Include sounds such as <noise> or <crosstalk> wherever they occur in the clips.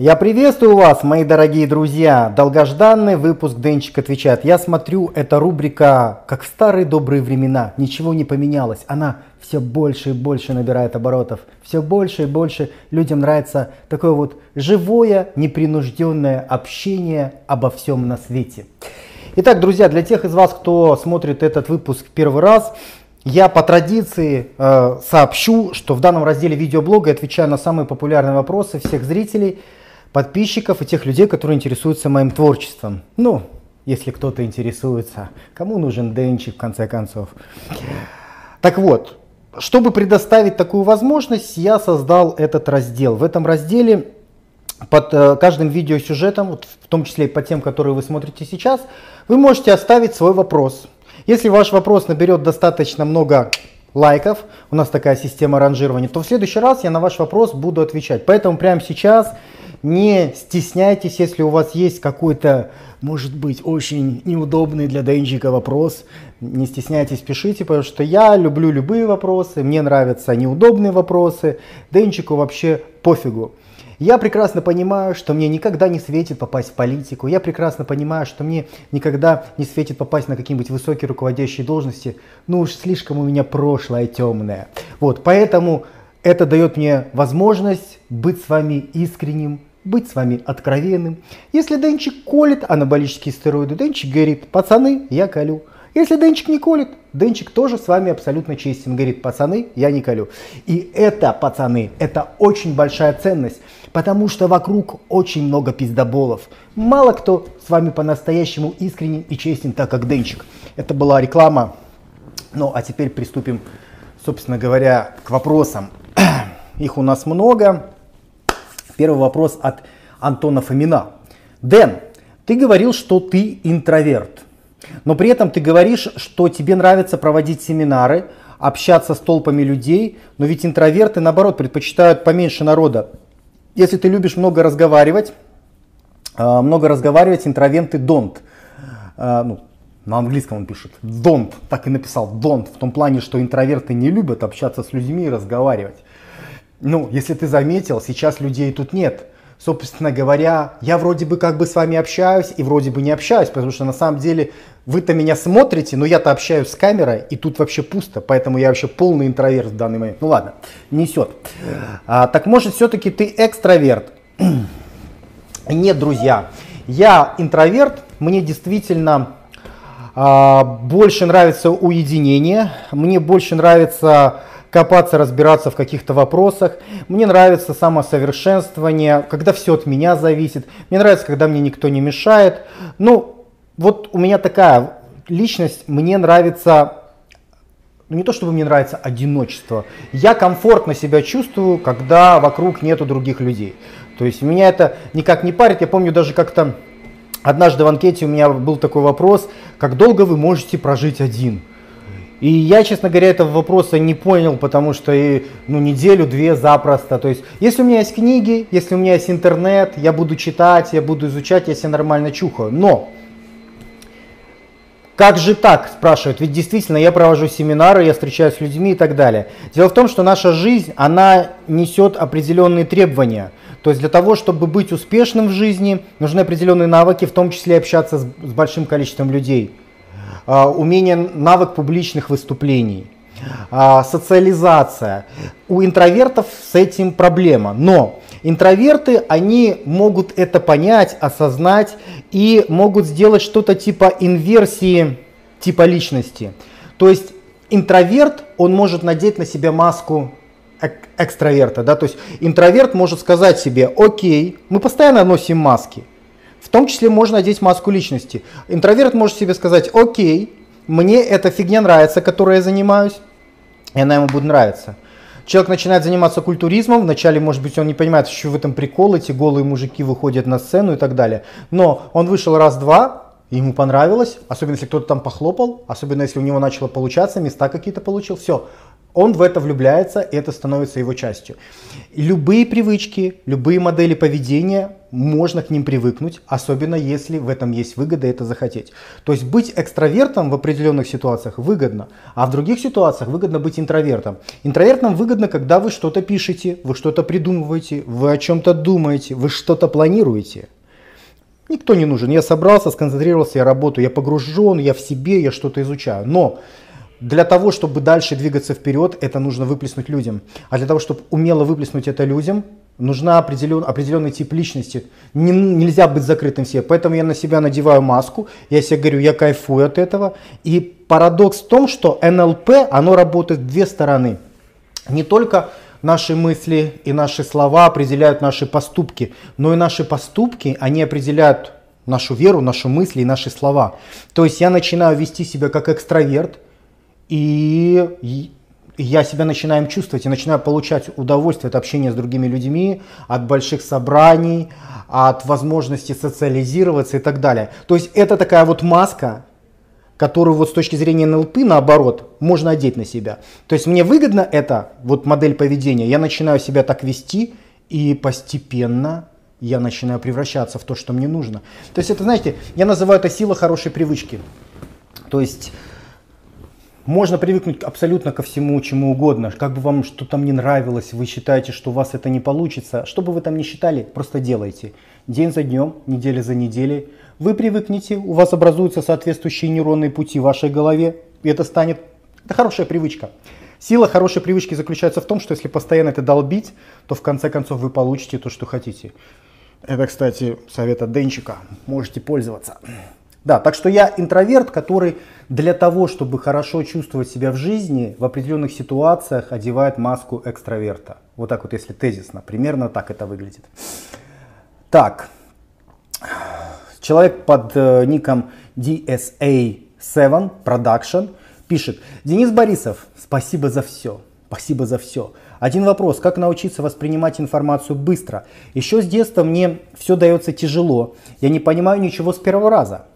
Я приветствую вас, мои дорогие друзья. Долгожданный выпуск Денчик отвечает. Я смотрю, эта рубрика, как в старые добрые времена, ничего не поменялось. Она все больше и больше набирает оборотов. Все больше и больше людям нравится такое вот живое, непринужденное общение обо всем на свете. Итак, друзья, для тех из вас, кто смотрит этот выпуск первый раз, я по традиции э, сообщу, что в данном разделе видеоблога я отвечаю на самые популярные вопросы всех зрителей – подписчиков и тех людей, которые интересуются моим творчеством. Ну, если кто-то интересуется, кому нужен Денчик в конце концов. Так вот, чтобы предоставить такую возможность, я создал этот раздел. В этом разделе под э, каждым видеосюжетом, вот в том числе и по тем, которые вы смотрите сейчас, вы можете оставить свой вопрос. Если ваш вопрос наберет достаточно много лайков, у нас такая система ранжирования, то в следующий раз я на ваш вопрос буду отвечать. Поэтому прямо сейчас не стесняйтесь, если у вас есть какой-то, может быть, очень неудобный для Денчика вопрос. Не стесняйтесь, пишите, потому что я люблю любые вопросы, мне нравятся неудобные вопросы. Денчику вообще пофигу. Я прекрасно понимаю, что мне никогда не светит попасть в политику. Я прекрасно понимаю, что мне никогда не светит попасть на какие-нибудь высокие руководящие должности. Ну уж слишком у меня прошлое темное. Вот, поэтому это дает мне возможность быть с вами искренним, быть с вами откровенным. Если Денчик колет анаболические стероиды, Денчик говорит, пацаны, я колю. Если Денчик не колет, Денчик тоже с вами абсолютно честен. Говорит, пацаны, я не колю. И это, пацаны, это очень большая ценность, потому что вокруг очень много пиздоболов. Мало кто с вами по-настоящему искренен и честен, так как Денчик. Это была реклама. Ну, а теперь приступим, собственно говоря, к вопросам. <clears throat> Их у нас много. Первый вопрос от Антона Фомина. Дэн, ты говорил, что ты интроверт, но при этом ты говоришь, что тебе нравится проводить семинары, общаться с толпами людей, но ведь интроверты, наоборот, предпочитают поменьше народа. Если ты любишь много разговаривать, а, много разговаривать, интроверты don't. А, ну, на английском он пишет don't, так и написал don't, в том плане, что интроверты не любят общаться с людьми и разговаривать. Ну, если ты заметил, сейчас людей тут нет. Собственно говоря, я вроде бы как бы с вами общаюсь и вроде бы не общаюсь, потому что на самом деле вы-то меня смотрите, но я-то общаюсь с камерой, и тут вообще пусто, поэтому я вообще полный интроверт в данный момент. Ну ладно, несет. А, так может все-таки ты экстраверт? <clears throat> Нет, друзья, я интроверт, мне действительно а, больше нравится уединение, мне больше нравится копаться, разбираться в каких-то вопросах. Мне нравится самосовершенствование, когда все от меня зависит. Мне нравится, когда мне никто не мешает. Ну, вот у меня такая личность, мне нравится ну, не то чтобы мне нравится одиночество, я комфортно себя чувствую, когда вокруг нету других людей. То есть меня это никак не парит. Я помню даже как-то однажды в анкете у меня был такой вопрос, как долго вы можете прожить один? И я, честно говоря, этого вопроса не понял, потому что и, ну, неделю-две запросто. То есть, если у меня есть книги, если у меня есть интернет, я буду читать, я буду изучать, я себя нормально чухаю. Но как же так, спрашивают, ведь действительно я провожу семинары, я встречаюсь с людьми и так далее. Дело в том, что наша жизнь, она несет определенные требования. То есть для того, чтобы быть успешным в жизни, нужны определенные навыки, в том числе общаться с, с большим количеством людей. А, умение, навык публичных выступлений, а, социализация. У интровертов с этим проблема, но интроверты, они могут это понять, осознать и могут сделать что-то типа инверсии типа личности. То есть интроверт, он может надеть на себя маску экстраверта, да, то есть интроверт может сказать себе, окей, мы постоянно носим маски, в том числе можно одеть маску личности. Интроверт может себе сказать, окей, мне эта фигня нравится, которой я занимаюсь, и она ему будет нравиться. Человек начинает заниматься культуризмом, вначале, может быть, он не понимает, что в этом прикол, эти голые мужики выходят на сцену и так далее. Но он вышел раз-два, ему понравилось, особенно если кто-то там похлопал, особенно если у него начало получаться, места какие-то получил, все, он в это влюбляется, и это становится его частью. Любые привычки, любые модели поведения, можно к ним привыкнуть, особенно если в этом есть выгода это захотеть. То есть быть экстравертом в определенных ситуациях выгодно, а в других ситуациях выгодно быть интровертом. Интровертам выгодно, когда вы что-то пишете, вы что-то придумываете, вы о чем-то думаете, вы что-то планируете. Никто не нужен. Я собрался, сконцентрировался, я работаю, я погружен, я в себе, я что-то изучаю. Но для того, чтобы дальше двигаться вперед, это нужно выплеснуть людям. А для того, чтобы умело выплеснуть это людям, нужна определен, определенный тип личности. Не, нельзя быть закрытым все. Поэтому я на себя надеваю маску, я себе говорю, я кайфую от этого. И парадокс в том, что НЛП, оно работает в две стороны. Не только наши мысли и наши слова определяют наши поступки, но и наши поступки, они определяют нашу веру, наши мысли и наши слова. То есть я начинаю вести себя как экстраверт, и я себя начинаю чувствовать и начинаю получать удовольствие от общения с другими людьми, от больших собраний, от возможности социализироваться и так далее. То есть это такая вот маска, которую вот с точки зрения НЛП, наоборот, можно одеть на себя. То есть мне выгодно это, вот модель поведения, я начинаю себя так вести, и постепенно я начинаю превращаться в то, что мне нужно. То есть это, знаете, я называю это сила хорошей привычки. То есть можно привыкнуть абсолютно ко всему, чему угодно. Как бы вам что-то там не нравилось, вы считаете, что у вас это не получится. Что бы вы там ни считали, просто делайте. День за днем, неделя за неделей. Вы привыкнете, у вас образуются соответствующие нейронные пути в вашей голове. И это станет... Это хорошая привычка. Сила хорошей привычки заключается в том, что если постоянно это долбить, то в конце концов вы получите то, что хотите. Это, кстати, совет от Денчика. Можете пользоваться. Да, так что я интроверт, который для того, чтобы хорошо чувствовать себя в жизни, в определенных ситуациях одевает маску экстраверта. Вот так вот, если тезисно, примерно так это выглядит. Так, человек под э, ником DSA7 Production пишет, Денис Борисов, спасибо за все, спасибо за все. Один вопрос, как научиться воспринимать информацию быстро? Еще с детства мне все дается тяжело, я не понимаю ничего с первого раза.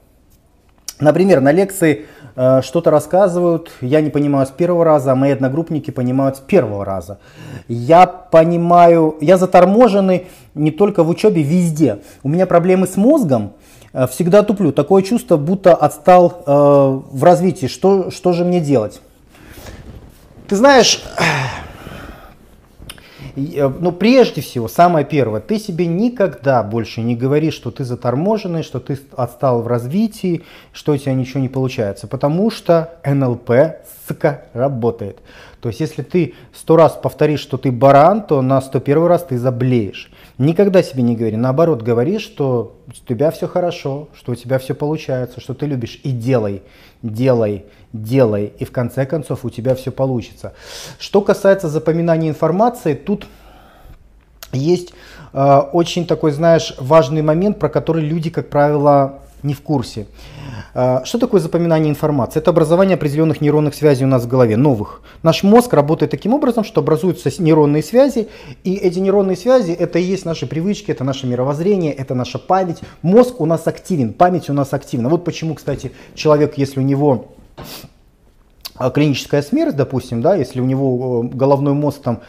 Например, на лекции э, что-то рассказывают, я не понимаю с первого раза, а мои одногруппники понимают с первого раза. Я понимаю, я заторможенный не только в учебе, везде. У меня проблемы с мозгом, э, всегда туплю. Такое чувство, будто отстал э, в развитии. Что, что же мне делать? Ты знаешь, Э, ну, прежде всего, самое первое, ты себе никогда больше не говори, что ты заторможенный, что ты отстал в развитии, что у тебя ничего не получается, потому что НЛП, сука, работает. То есть, если ты сто раз повторишь, что ты баран, то на сто первый раз ты заблеешь. Никогда себе не говори, наоборот, говори, что у тебя все хорошо, что у тебя все получается, что ты любишь, и делай, делай, делай, и в конце концов у тебя все получится. Что касается запоминания информации, тут есть э, очень такой, знаешь, важный момент, про который люди, как правило, не в курсе. А, что такое запоминание информации? Это образование определенных нейронных связей у нас в голове, новых. Наш мозг работает таким образом, что образуются нейронные связи, и эти нейронные связи это и есть наши привычки, это наше мировоззрение, это наша память. Мозг у нас активен, память у нас активна. Вот почему, кстати, человек, если у него а, клиническая смерть, допустим, да, если у него э, головной мозг там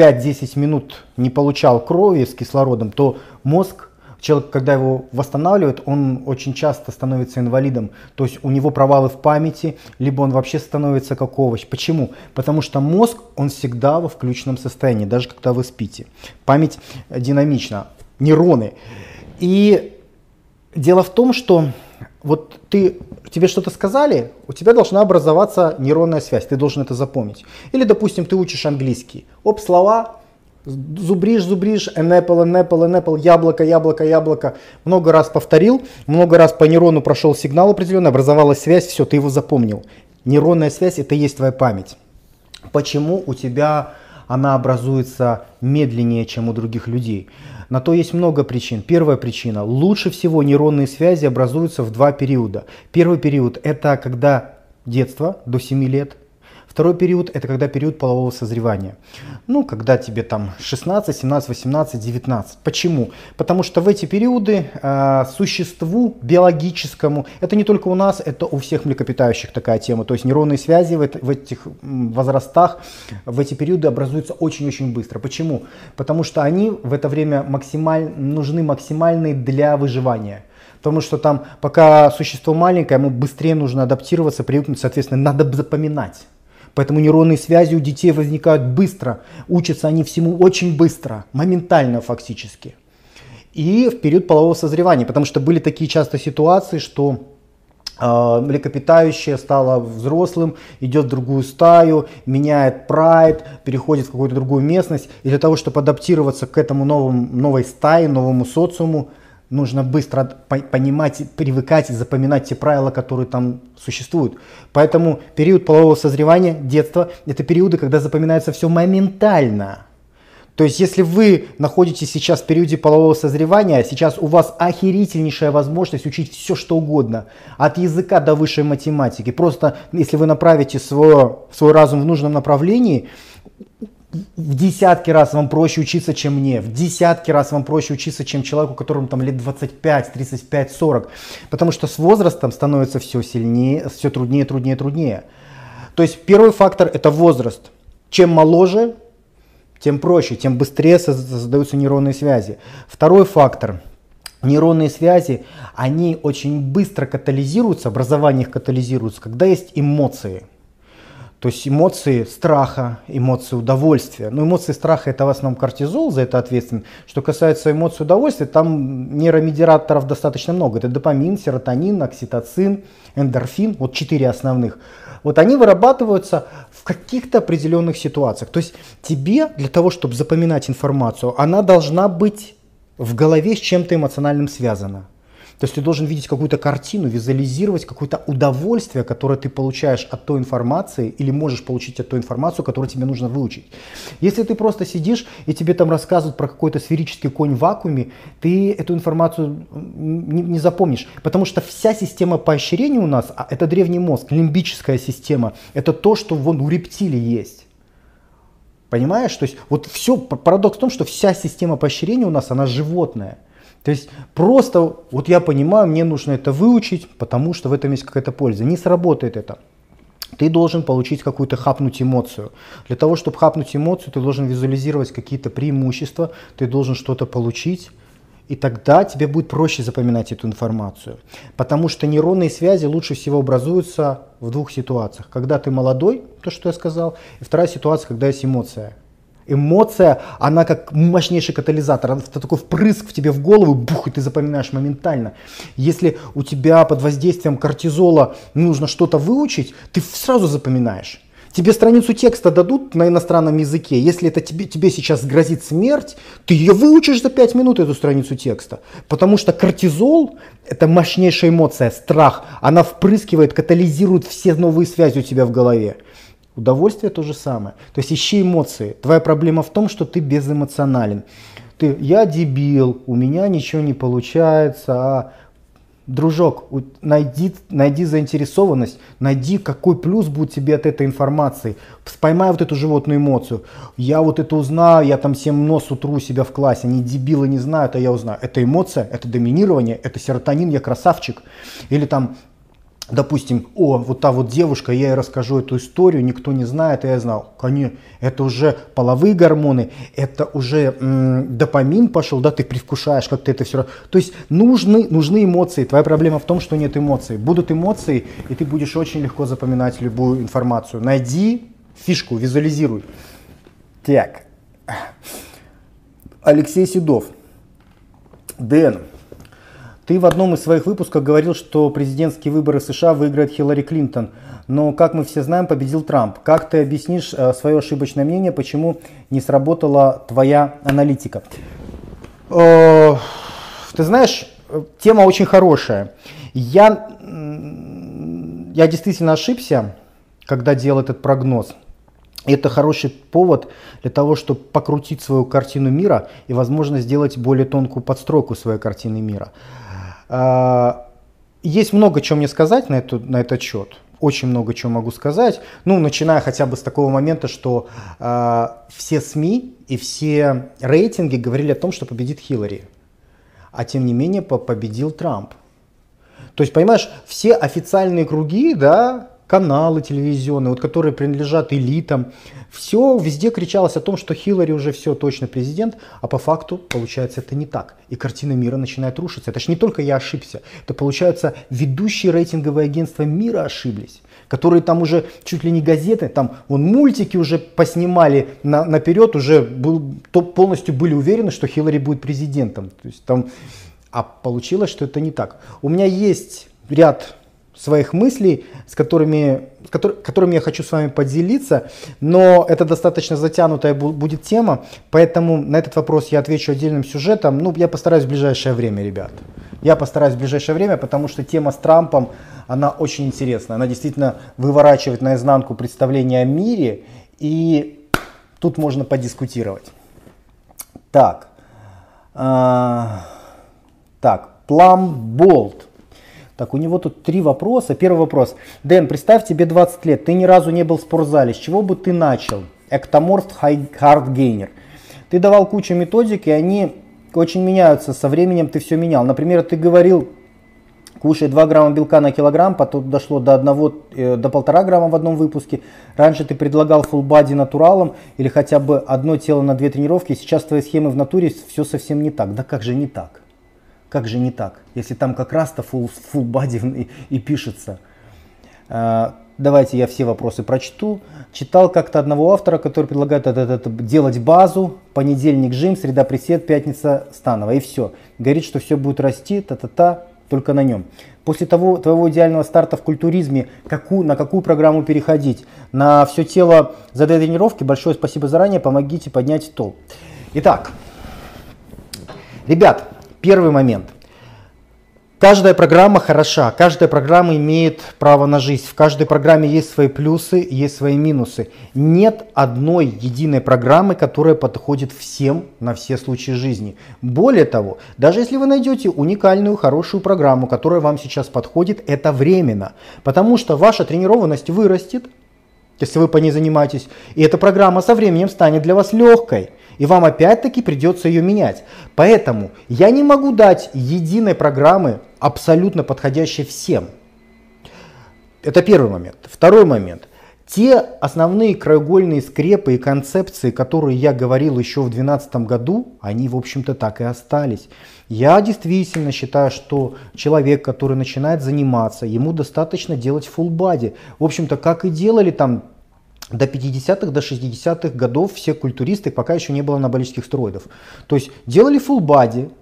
5-10 минут не получал крови с кислородом, то мозг человек, когда его восстанавливают, он очень часто становится инвалидом. То есть у него провалы в памяти, либо он вообще становится как овощ. Почему? Потому что мозг, он всегда во включенном состоянии, даже когда вы спите. Память динамична, нейроны. И дело в том, что вот ты, тебе что-то сказали, у тебя должна образоваться нейронная связь, ты должен это запомнить. Или, допустим, ты учишь английский. Оп, слова, Зубришь, зубришь, an apple, an apple, an apple, яблоко, яблоко, яблоко. Много раз повторил, много раз по нейрону прошел сигнал определенный, образовалась связь, все, ты его запомнил. Нейронная связь это и есть твоя память. Почему у тебя она образуется медленнее, чем у других людей? На то есть много причин. Первая причина. Лучше всего нейронные связи образуются в два периода. Первый период это когда детство до 7 лет. Второй период – это когда период полового созревания. Ну, когда тебе там 16, 17, 18, 19. Почему? Потому что в эти периоды э, существу биологическому, это не только у нас, это у всех млекопитающих такая тема, то есть нейронные связи в, в этих возрастах, в эти периоды образуются очень-очень быстро. Почему? Потому что они в это время максималь, нужны максимальные для выживания. Потому что там, пока существо маленькое, ему быстрее нужно адаптироваться, привыкнуть, соответственно, надо запоминать. Поэтому нейронные связи у детей возникают быстро. Учатся они всему очень быстро, моментально фактически. И в период полового созревания, потому что были такие часто ситуации, что э, млекопитающее стало взрослым, идет в другую стаю, меняет прайд, переходит в какую-то другую местность. И для того, чтобы адаптироваться к этому новому, новой стае, новому социуму, нужно быстро понимать, привыкать и запоминать те правила, которые там существуют. Поэтому период полового созревания, детства, это периоды, когда запоминается все моментально. То есть, если вы находитесь сейчас в периоде полового созревания, сейчас у вас охерительнейшая возможность учить все, что угодно. От языка до высшей математики. Просто, если вы направите свой, свой разум в нужном направлении, в десятки раз вам проще учиться, чем мне, в десятки раз вам проще учиться, чем человеку, которому там лет 25, 35, 40. Потому что с возрастом становится все сильнее, все труднее, труднее, труднее. То есть первый фактор это возраст. Чем моложе, тем проще, тем быстрее создаются нейронные связи. Второй фактор. Нейронные связи, они очень быстро катализируются, образование их катализируется, когда есть эмоции. То есть эмоции страха, эмоции удовольствия. Но эмоции страха это в основном кортизол, за это ответственен. Что касается эмоций удовольствия, там нейромедиаторов достаточно много. Это допамин, серотонин, окситоцин, эндорфин, вот четыре основных. Вот они вырабатываются в каких-то определенных ситуациях. То есть тебе для того, чтобы запоминать информацию, она должна быть в голове с чем-то эмоциональным связана. То есть ты должен видеть какую-то картину, визуализировать какое-то удовольствие, которое ты получаешь от той информации или можешь получить от той информации, которую тебе нужно выучить. Если ты просто сидишь и тебе там рассказывают про какой-то сферический конь в вакууме, ты эту информацию не, не запомнишь. Потому что вся система поощрения у нас, а это древний мозг, лимбическая система, это то, что вон у рептилий есть. Понимаешь? То есть вот все, парадокс в том, что вся система поощрения у нас, она животная. То есть просто, вот я понимаю, мне нужно это выучить, потому что в этом есть какая-то польза. Не сработает это. Ты должен получить какую-то хапнуть эмоцию. Для того, чтобы хапнуть эмоцию, ты должен визуализировать какие-то преимущества, ты должен что-то получить, и тогда тебе будет проще запоминать эту информацию. Потому что нейронные связи лучше всего образуются в двух ситуациях. Когда ты молодой, то, что я сказал, и вторая ситуация, когда есть эмоция эмоция, она как мощнейший катализатор. Это такой впрыск в тебе в голову, бух, и ты запоминаешь моментально. Если у тебя под воздействием кортизола нужно что-то выучить, ты сразу запоминаешь. Тебе страницу текста дадут на иностранном языке. Если это тебе, тебе сейчас грозит смерть, ты ее выучишь за 5 минут, эту страницу текста. Потому что кортизол – это мощнейшая эмоция, страх. Она впрыскивает, катализирует все новые связи у тебя в голове. Удовольствие то же самое. То есть ищи эмоции. Твоя проблема в том, что ты безэмоционален. Ты, я дебил, у меня ничего не получается, а дружок, найди, найди заинтересованность, найди, какой плюс будет тебе от этой информации. Поймай вот эту животную эмоцию. Я вот это узнаю, я там всем нос утру себя в классе, они дебилы не знают, а я узнаю. Это эмоция, это доминирование, это серотонин, я красавчик. Или там допустим, о, вот та вот девушка, я ей расскажу эту историю, никто не знает, а я знал. Конечно, это уже половые гормоны, это уже м, допамин пошел, да, ты привкушаешь как-то это все. То есть нужны, нужны эмоции. Твоя проблема в том, что нет эмоций. Будут эмоции, и ты будешь очень легко запоминать любую информацию. Найди фишку, визуализируй. Так. Алексей Седов. Дэн, ты в одном из своих выпусков говорил, что президентские выборы США выиграет Хиллари Клинтон. Но, как мы все знаем, победил Трамп. Как ты объяснишь э, свое ошибочное мнение, почему не сработала твоя аналитика? Э, ты знаешь, тема очень хорошая. Я, я действительно ошибся, когда делал этот прогноз. Это хороший повод для того, чтобы покрутить свою картину мира и, возможно, сделать более тонкую подстройку своей картины мира. А, есть много чего мне сказать на, эту, на этот счет. очень много чего могу сказать. Ну, начиная хотя бы с такого момента, что э, все СМИ и все рейтинги говорили о том, что победит Хиллари. А тем не менее победил Трамп. То есть, понимаешь, все официальные круги, да, каналы телевизионные, вот, которые принадлежат элитам, все везде кричалось о том, что Хиллари уже все точно президент, а по факту получается это не так. И картина мира начинает рушиться. Это же не только я ошибся, это получается ведущие рейтинговые агентства мира ошиблись которые там уже чуть ли не газеты, там вон мультики уже поснимали на, наперед, уже был, то полностью были уверены, что Хиллари будет президентом. То есть там, а получилось, что это не так. У меня есть ряд своих мыслей, с которыми, с котор, которыми я хочу с вами поделиться, но это достаточно затянутая будет тема, поэтому на этот вопрос я отвечу отдельным сюжетом. Ну, я постараюсь в ближайшее время, ребят. Я постараюсь в ближайшее время, потому что тема с Трампом, она очень интересная. Она действительно выворачивает наизнанку представление о мире, и тут можно подискутировать. Так, э, так, Plum Bolt. Так, у него тут три вопроса. Первый вопрос. Дэн, представь, тебе 20 лет, ты ни разу не был в спортзале. С чего бы ты начал? Эктоморф Hard Ты давал кучу методик, и они очень меняются. Со временем ты все менял. Например, ты говорил, кушай 2 грамма белка на килограмм, потом дошло до 1, э, до 1,5 грамма в одном выпуске. Раньше ты предлагал full body натуралом или хотя бы одно тело на две тренировки. Сейчас твои схемы в натуре все совсем не так. Да как же не так? Как же не так, если там как раз-то full, body и, и пишется. А, давайте я все вопросы прочту. Читал как-то одного автора, который предлагает это, это, это, делать базу, понедельник жим, среда присед, пятница станова и все. Говорит, что все будет расти, та-та-та, только на нем. После того твоего идеального старта в культуризме, какую, на какую программу переходить? На все тело за две тренировки. Большое спасибо заранее, помогите поднять стол. Итак, ребят, Первый момент. Каждая программа хороша, каждая программа имеет право на жизнь. В каждой программе есть свои плюсы, есть свои минусы. Нет одной единой программы, которая подходит всем на все случаи жизни. Более того, даже если вы найдете уникальную, хорошую программу, которая вам сейчас подходит, это временно. Потому что ваша тренированность вырастет, если вы по ней занимаетесь, и эта программа со временем станет для вас легкой и вам опять-таки придется ее менять. Поэтому я не могу дать единой программы, абсолютно подходящей всем. Это первый момент. Второй момент. Те основные краеугольные скрепы и концепции, которые я говорил еще в 2012 году, они, в общем-то, так и остались. Я действительно считаю, что человек, который начинает заниматься, ему достаточно делать full body. В общем-то, как и делали там до 50-х, до 60-х годов все культуристы, пока еще не было анаболических стероидов. То есть делали full body,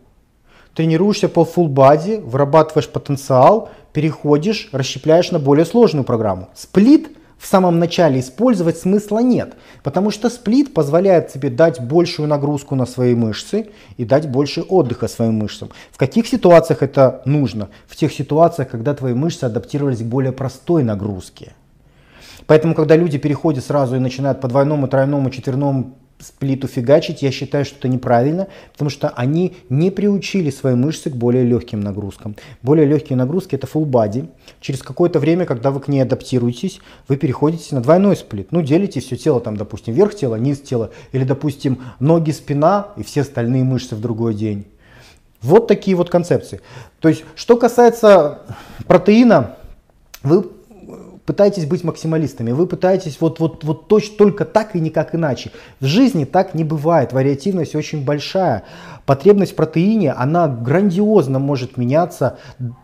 тренируешься по full body, вырабатываешь потенциал, переходишь, расщепляешь на более сложную программу. Сплит в самом начале использовать смысла нет, потому что сплит позволяет тебе дать большую нагрузку на свои мышцы и дать больше отдыха своим мышцам. В каких ситуациях это нужно? В тех ситуациях, когда твои мышцы адаптировались к более простой нагрузке. Поэтому, когда люди переходят сразу и начинают по двойному, тройному, четверному сплиту фигачить, я считаю, что это неправильно, потому что они не приучили свои мышцы к более легким нагрузкам. Более легкие нагрузки это full body. Через какое-то время, когда вы к ней адаптируетесь, вы переходите на двойной сплит. Ну, делите все тело, там, допустим, верх тела, низ тела, или, допустим, ноги, спина и все остальные мышцы в другой день. Вот такие вот концепции. То есть, что касается протеина, вы пытаетесь быть максималистами, вы пытаетесь вот, вот, вот точно только так и никак иначе. В жизни так не бывает, вариативность очень большая. Потребность в протеине, она грандиозно может меняться,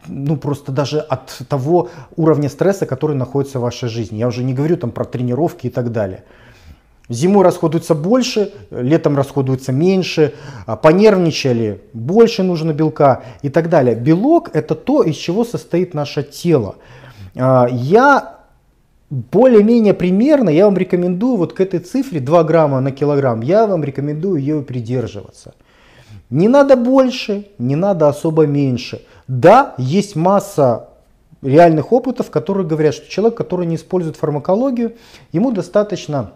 ну просто даже от того уровня стресса, который находится в вашей жизни. Я уже не говорю там про тренировки и так далее. Зимой расходуется больше, летом расходуется меньше, а понервничали, больше нужно белка и так далее. Белок это то, из чего состоит наше тело. А, я более-менее примерно я вам рекомендую вот к этой цифре 2 грамма на килограмм, я вам рекомендую ее придерживаться. Не надо больше, не надо особо меньше. Да, есть масса реальных опытов, которые говорят, что человек, который не использует фармакологию, ему достаточно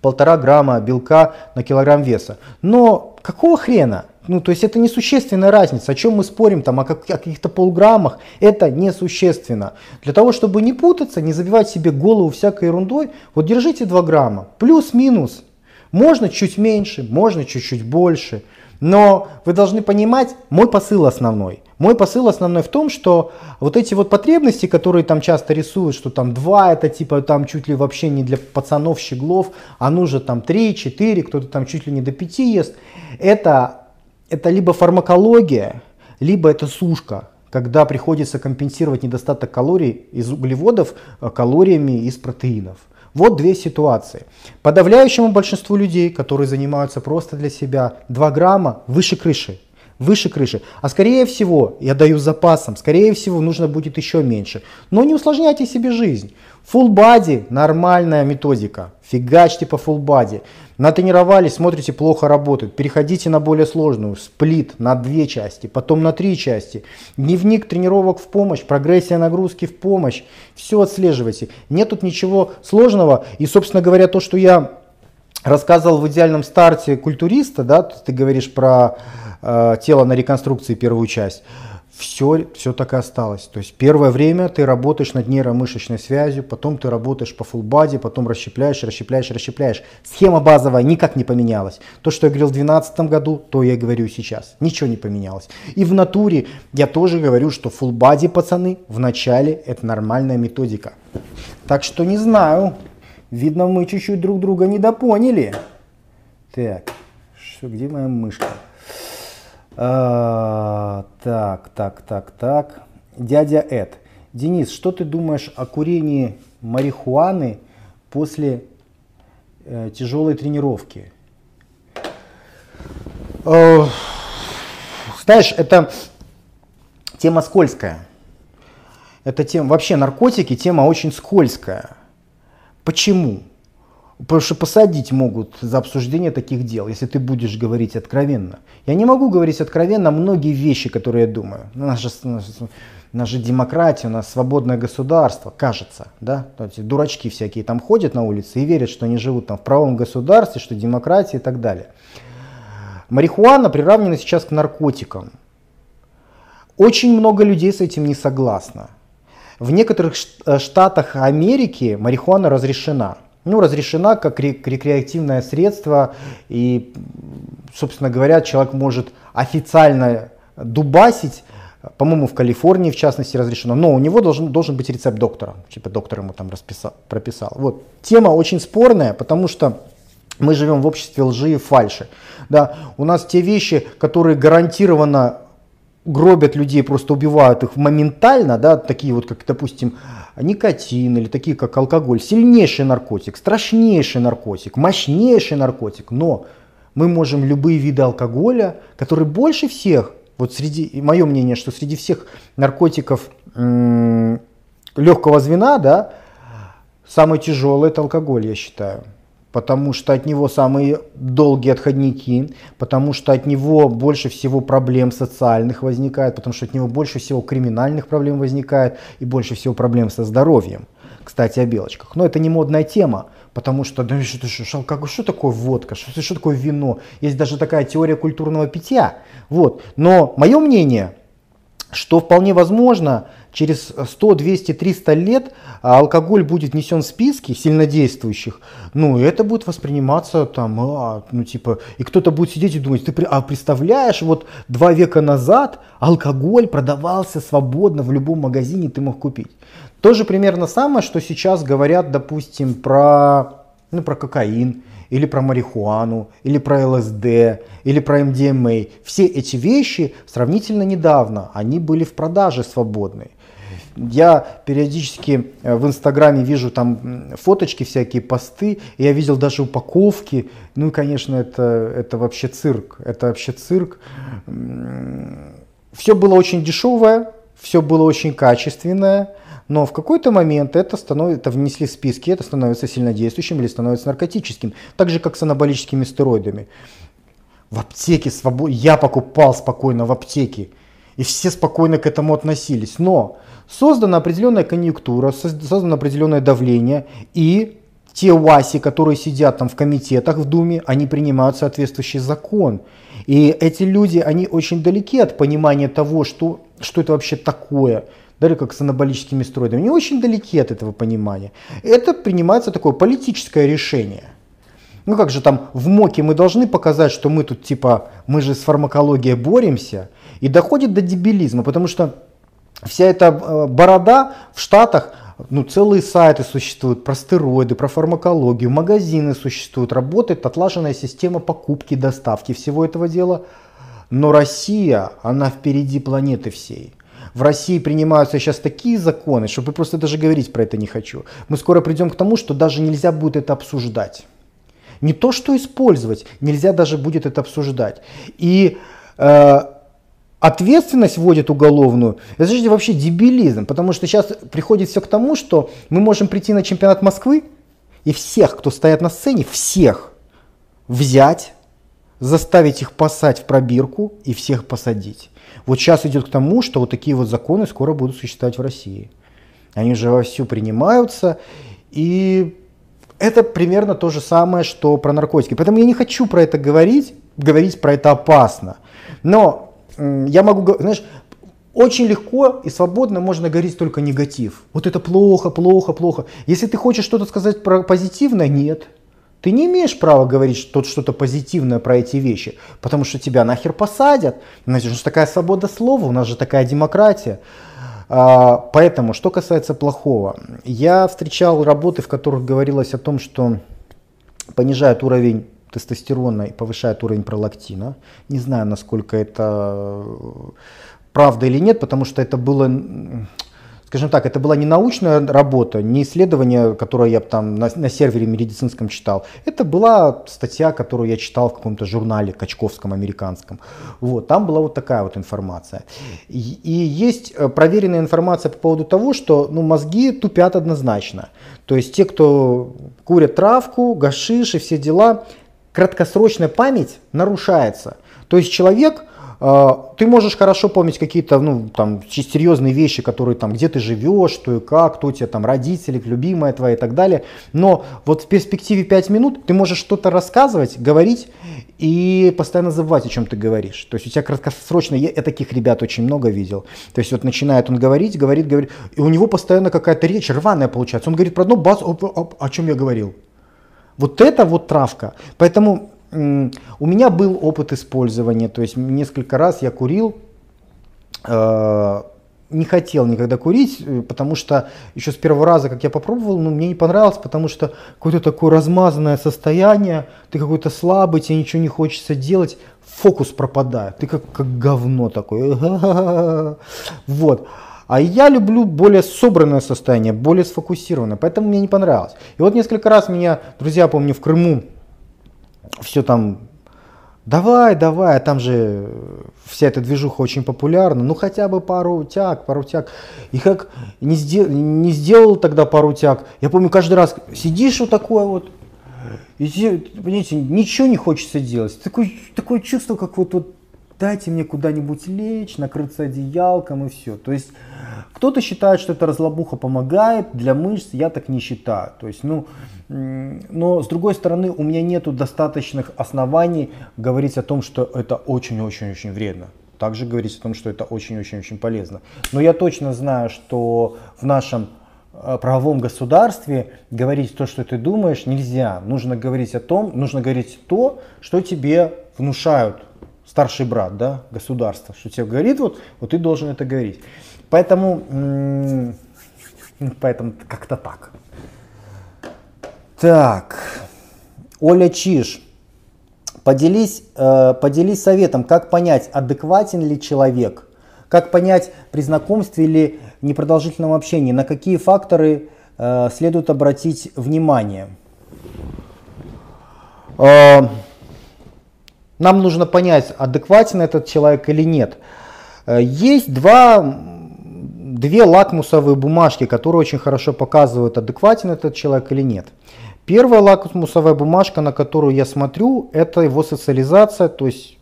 полтора грамма белка на килограмм веса. Но какого хрена? Ну, то есть это несущественная разница. О чем мы спорим, там, о, как, о каких-то полграммах, это несущественно. Для того, чтобы не путаться, не забивать себе голову всякой ерундой, вот держите 2 грамма, плюс-минус. Можно чуть меньше, можно чуть-чуть больше. Но вы должны понимать, мой посыл основной. Мой посыл основной в том, что вот эти вот потребности, которые там часто рисуют, что там 2 это типа там чуть ли вообще не для пацанов щеглов, а нужно там 3, 4, кто-то там чуть ли не до 5 ест, это, это либо фармакология, либо это сушка, когда приходится компенсировать недостаток калорий из углеводов э, калориями из протеинов. Вот две ситуации. Подавляющему большинству людей, которые занимаются просто для себя, 2 грамма выше крыши. Выше крыши. А скорее всего, я даю запасом, скорее всего нужно будет еще меньше. Но не усложняйте себе жизнь. Full body нормальная методика. Фигачьте по full body. Натренировались, смотрите, плохо работает. Переходите на более сложную. Сплит на две части, потом на три части. Дневник тренировок в помощь, прогрессия нагрузки в помощь. Все отслеживайте. Нет тут ничего сложного. И, собственно говоря, то, что я рассказывал в идеальном старте культуриста, да, ты говоришь про э, тело на реконструкции первую часть все, все так и осталось. То есть первое время ты работаешь над нейромышечной связью, потом ты работаешь по body, потом расщепляешь, расщепляешь, расщепляешь. Схема базовая никак не поменялась. То, что я говорил в 2012 году, то я говорю сейчас. Ничего не поменялось. И в натуре я тоже говорю, что body, пацаны, в начале это нормальная методика. Так что не знаю. Видно, мы чуть-чуть друг друга недопоняли. Так, что, где моя мышка? А, так, так, так, так. Дядя Эд. Денис, что ты думаешь о курении марихуаны после э, тяжелой тренировки? Э, знаешь, это тема скользкая. Это тема, вообще наркотики тема очень скользкая. Почему? Потому что посадить могут за обсуждение таких дел, если ты будешь говорить откровенно. Я не могу говорить откровенно многие вещи, которые я думаю. У нас же, у нас же демократия, у нас свободное государство, кажется. Да? Эти дурачки всякие там ходят на улице и верят, что они живут там в правом государстве, что демократия и так далее. Марихуана приравнена сейчас к наркотикам. Очень много людей с этим не согласно. В некоторых э, штатах Америки марихуана разрешена ну, разрешена как рекреативное средство, и, собственно говоря, человек может официально дубасить, по-моему, в Калифорнии, в частности, разрешено, но у него должен, должен быть рецепт доктора, типа доктор ему там расписал, прописал. Вот. Тема очень спорная, потому что мы живем в обществе лжи и фальши. Да, у нас те вещи, которые гарантированно гробят людей, просто убивают их моментально, да, такие вот, как, допустим, никотин или такие, как алкоголь, сильнейший наркотик, страшнейший наркотик, мощнейший наркотик, но мы можем любые виды алкоголя, которые больше всех, вот среди, мое мнение, что среди всех наркотиков легкого звена, да, самый тяжелый это алкоголь, я считаю потому что от него самые долгие отходники, потому что от него больше всего проблем социальных возникает, потому что от него больше всего криминальных проблем возникает и больше всего проблем со здоровьем. Кстати, о белочках. Но это не модная тема, потому что, да что, что, как, что такое водка, что, что такое вино. Есть даже такая теория культурного питья. Вот. Но мое мнение, что вполне возможно, через 100, 200, 300 лет а, алкоголь будет внесен в списки сильнодействующих, ну, это будет восприниматься там, а, ну, типа, и кто-то будет сидеть и думать, ты а представляешь, вот два века назад алкоголь продавался свободно в любом магазине, ты мог купить. Тоже примерно самое, что сейчас говорят, допустим, про, ну, про кокаин, или про марихуану, или про ЛСД, или про МДМА. Все эти вещи сравнительно недавно, они были в продаже свободной. Я периодически э, в Инстаграме вижу там фоточки, всякие посты, я видел даже упаковки. Ну и, конечно, это, это вообще цирк. Это вообще цирк. Все было очень дешевое, все было очень качественное, но в какой-то момент это, становится, это внесли в списки, это становится сильнодействующим или становится наркотическим. Так же, как с анаболическими стероидами. В аптеке свобод... я покупал спокойно в аптеке. И все спокойно к этому относились. Но создана определенная конъюнктура, создано определенное давление, и те УАСи, которые сидят там в комитетах в Думе, они принимают соответствующий закон. И эти люди, они очень далеки от понимания того, что, что это вообще такое даже как с анаболическими стероидами, они очень далеки от этого понимания. Это принимается такое политическое решение. Ну как же там в МОКе мы должны показать, что мы тут типа, мы же с фармакологией боремся, и доходит до дебилизма, потому что вся эта э, борода в Штатах, ну, целые сайты существуют про стероиды, про фармакологию, магазины существуют, работает отлаженная система покупки, доставки всего этого дела. Но Россия, она впереди планеты всей. В России принимаются сейчас такие законы, что просто даже говорить про это не хочу. Мы скоро придем к тому, что даже нельзя будет это обсуждать. Не то, что использовать, нельзя даже будет это обсуждать. И э, ответственность вводит уголовную, это же вообще дебилизм, потому что сейчас приходит все к тому, что мы можем прийти на чемпионат Москвы и всех, кто стоят на сцене, всех взять, заставить их посадить в пробирку и всех посадить. Вот сейчас идет к тому, что вот такие вот законы скоро будут существовать в России. Они же вовсю принимаются, и это примерно то же самое, что про наркотики. Поэтому я не хочу про это говорить, говорить про это опасно. Но я могу, знаешь, очень легко и свободно можно говорить только негатив. Вот это плохо, плохо, плохо. Если ты хочешь что-то сказать про позитивное, нет. Ты не имеешь права говорить что что-то позитивное про эти вещи, потому что тебя нахер посадят. Значит, же такая свобода слова, у нас же такая демократия. А, поэтому, что касается плохого, я встречал работы, в которых говорилось о том, что понижает уровень тестостерона и повышает уровень пролактина. Не знаю, насколько это правда или нет, потому что это было скажем так, это была не научная работа, не исследование, которое я там на, на сервере медицинском читал. Это была статья, которую я читал в каком-то журнале качковском, американском. Вот, там была вот такая вот информация. И, и есть э, проверенная информация по поводу того, что ну, мозги тупят однозначно. То есть те, кто курят травку, гашиш и все дела, краткосрочная память нарушается. То есть человек ты можешь хорошо помнить какие-то, ну, там, серьезные вещи, которые там, где ты живешь, что и как, кто у тебя там родители, любимая твоя и так далее. Но вот в перспективе 5 минут ты можешь что-то рассказывать, говорить и постоянно забывать, о чем ты говоришь. То есть у тебя краткосрочно, я, таких ребят очень много видел. То есть вот начинает он говорить, говорит, говорит, и у него постоянно какая-то речь рваная получается. Он говорит про одно, бас, о, о, о чем я говорил. Вот это вот травка. Поэтому у меня был опыт использования, то есть несколько раз я курил, э, не хотел никогда курить, э, потому что еще с первого раза, как я попробовал, ну, мне не понравилось, потому что какое-то такое размазанное состояние, ты какой-то слабый, тебе ничего не хочется делать, фокус пропадает, ты как, как говно такое. <laughs> Вот. А я люблю более собранное состояние, более сфокусированное, поэтому мне не понравилось. И вот несколько раз меня, друзья, помню, в Крыму все там, давай, давай, а там же вся эта движуха очень популярна, ну хотя бы пару тяг, пару тяг. И как не, сдел, не сделал тогда пару тяг, я помню каждый раз сидишь вот такое вот, и, понимаете, ничего не хочется делать. Такое, такое чувство, как вот, вот дайте мне куда-нибудь лечь, накрыться одеялком и все. То есть кто-то считает, что это разлобуха помогает для мышц, я так не считаю. То есть, ну, но с другой стороны, у меня нету достаточных оснований говорить о том, что это очень-очень-очень вредно. Также говорить о том, что это очень-очень-очень полезно. Но я точно знаю, что в нашем э, правовом государстве говорить то, что ты думаешь, нельзя. Нужно говорить о том, нужно говорить то, что тебе внушают старший брат, да, государство, что тебе говорит, вот, вот ты должен это говорить. Поэтому, <laughs> поэтому как-то так. Так, Оля Чиж, поделись, э, поделись советом, как понять, адекватен ли человек, как понять при знакомстве или непродолжительном общении, на какие факторы э, следует обратить внимание. Э, нам нужно понять, адекватен этот человек или нет. Э, есть два, две лакмусовые бумажки, которые очень хорошо показывают, адекватен этот человек или нет. Первая лакмусовая бумажка, на которую я смотрю, это его социализация, то есть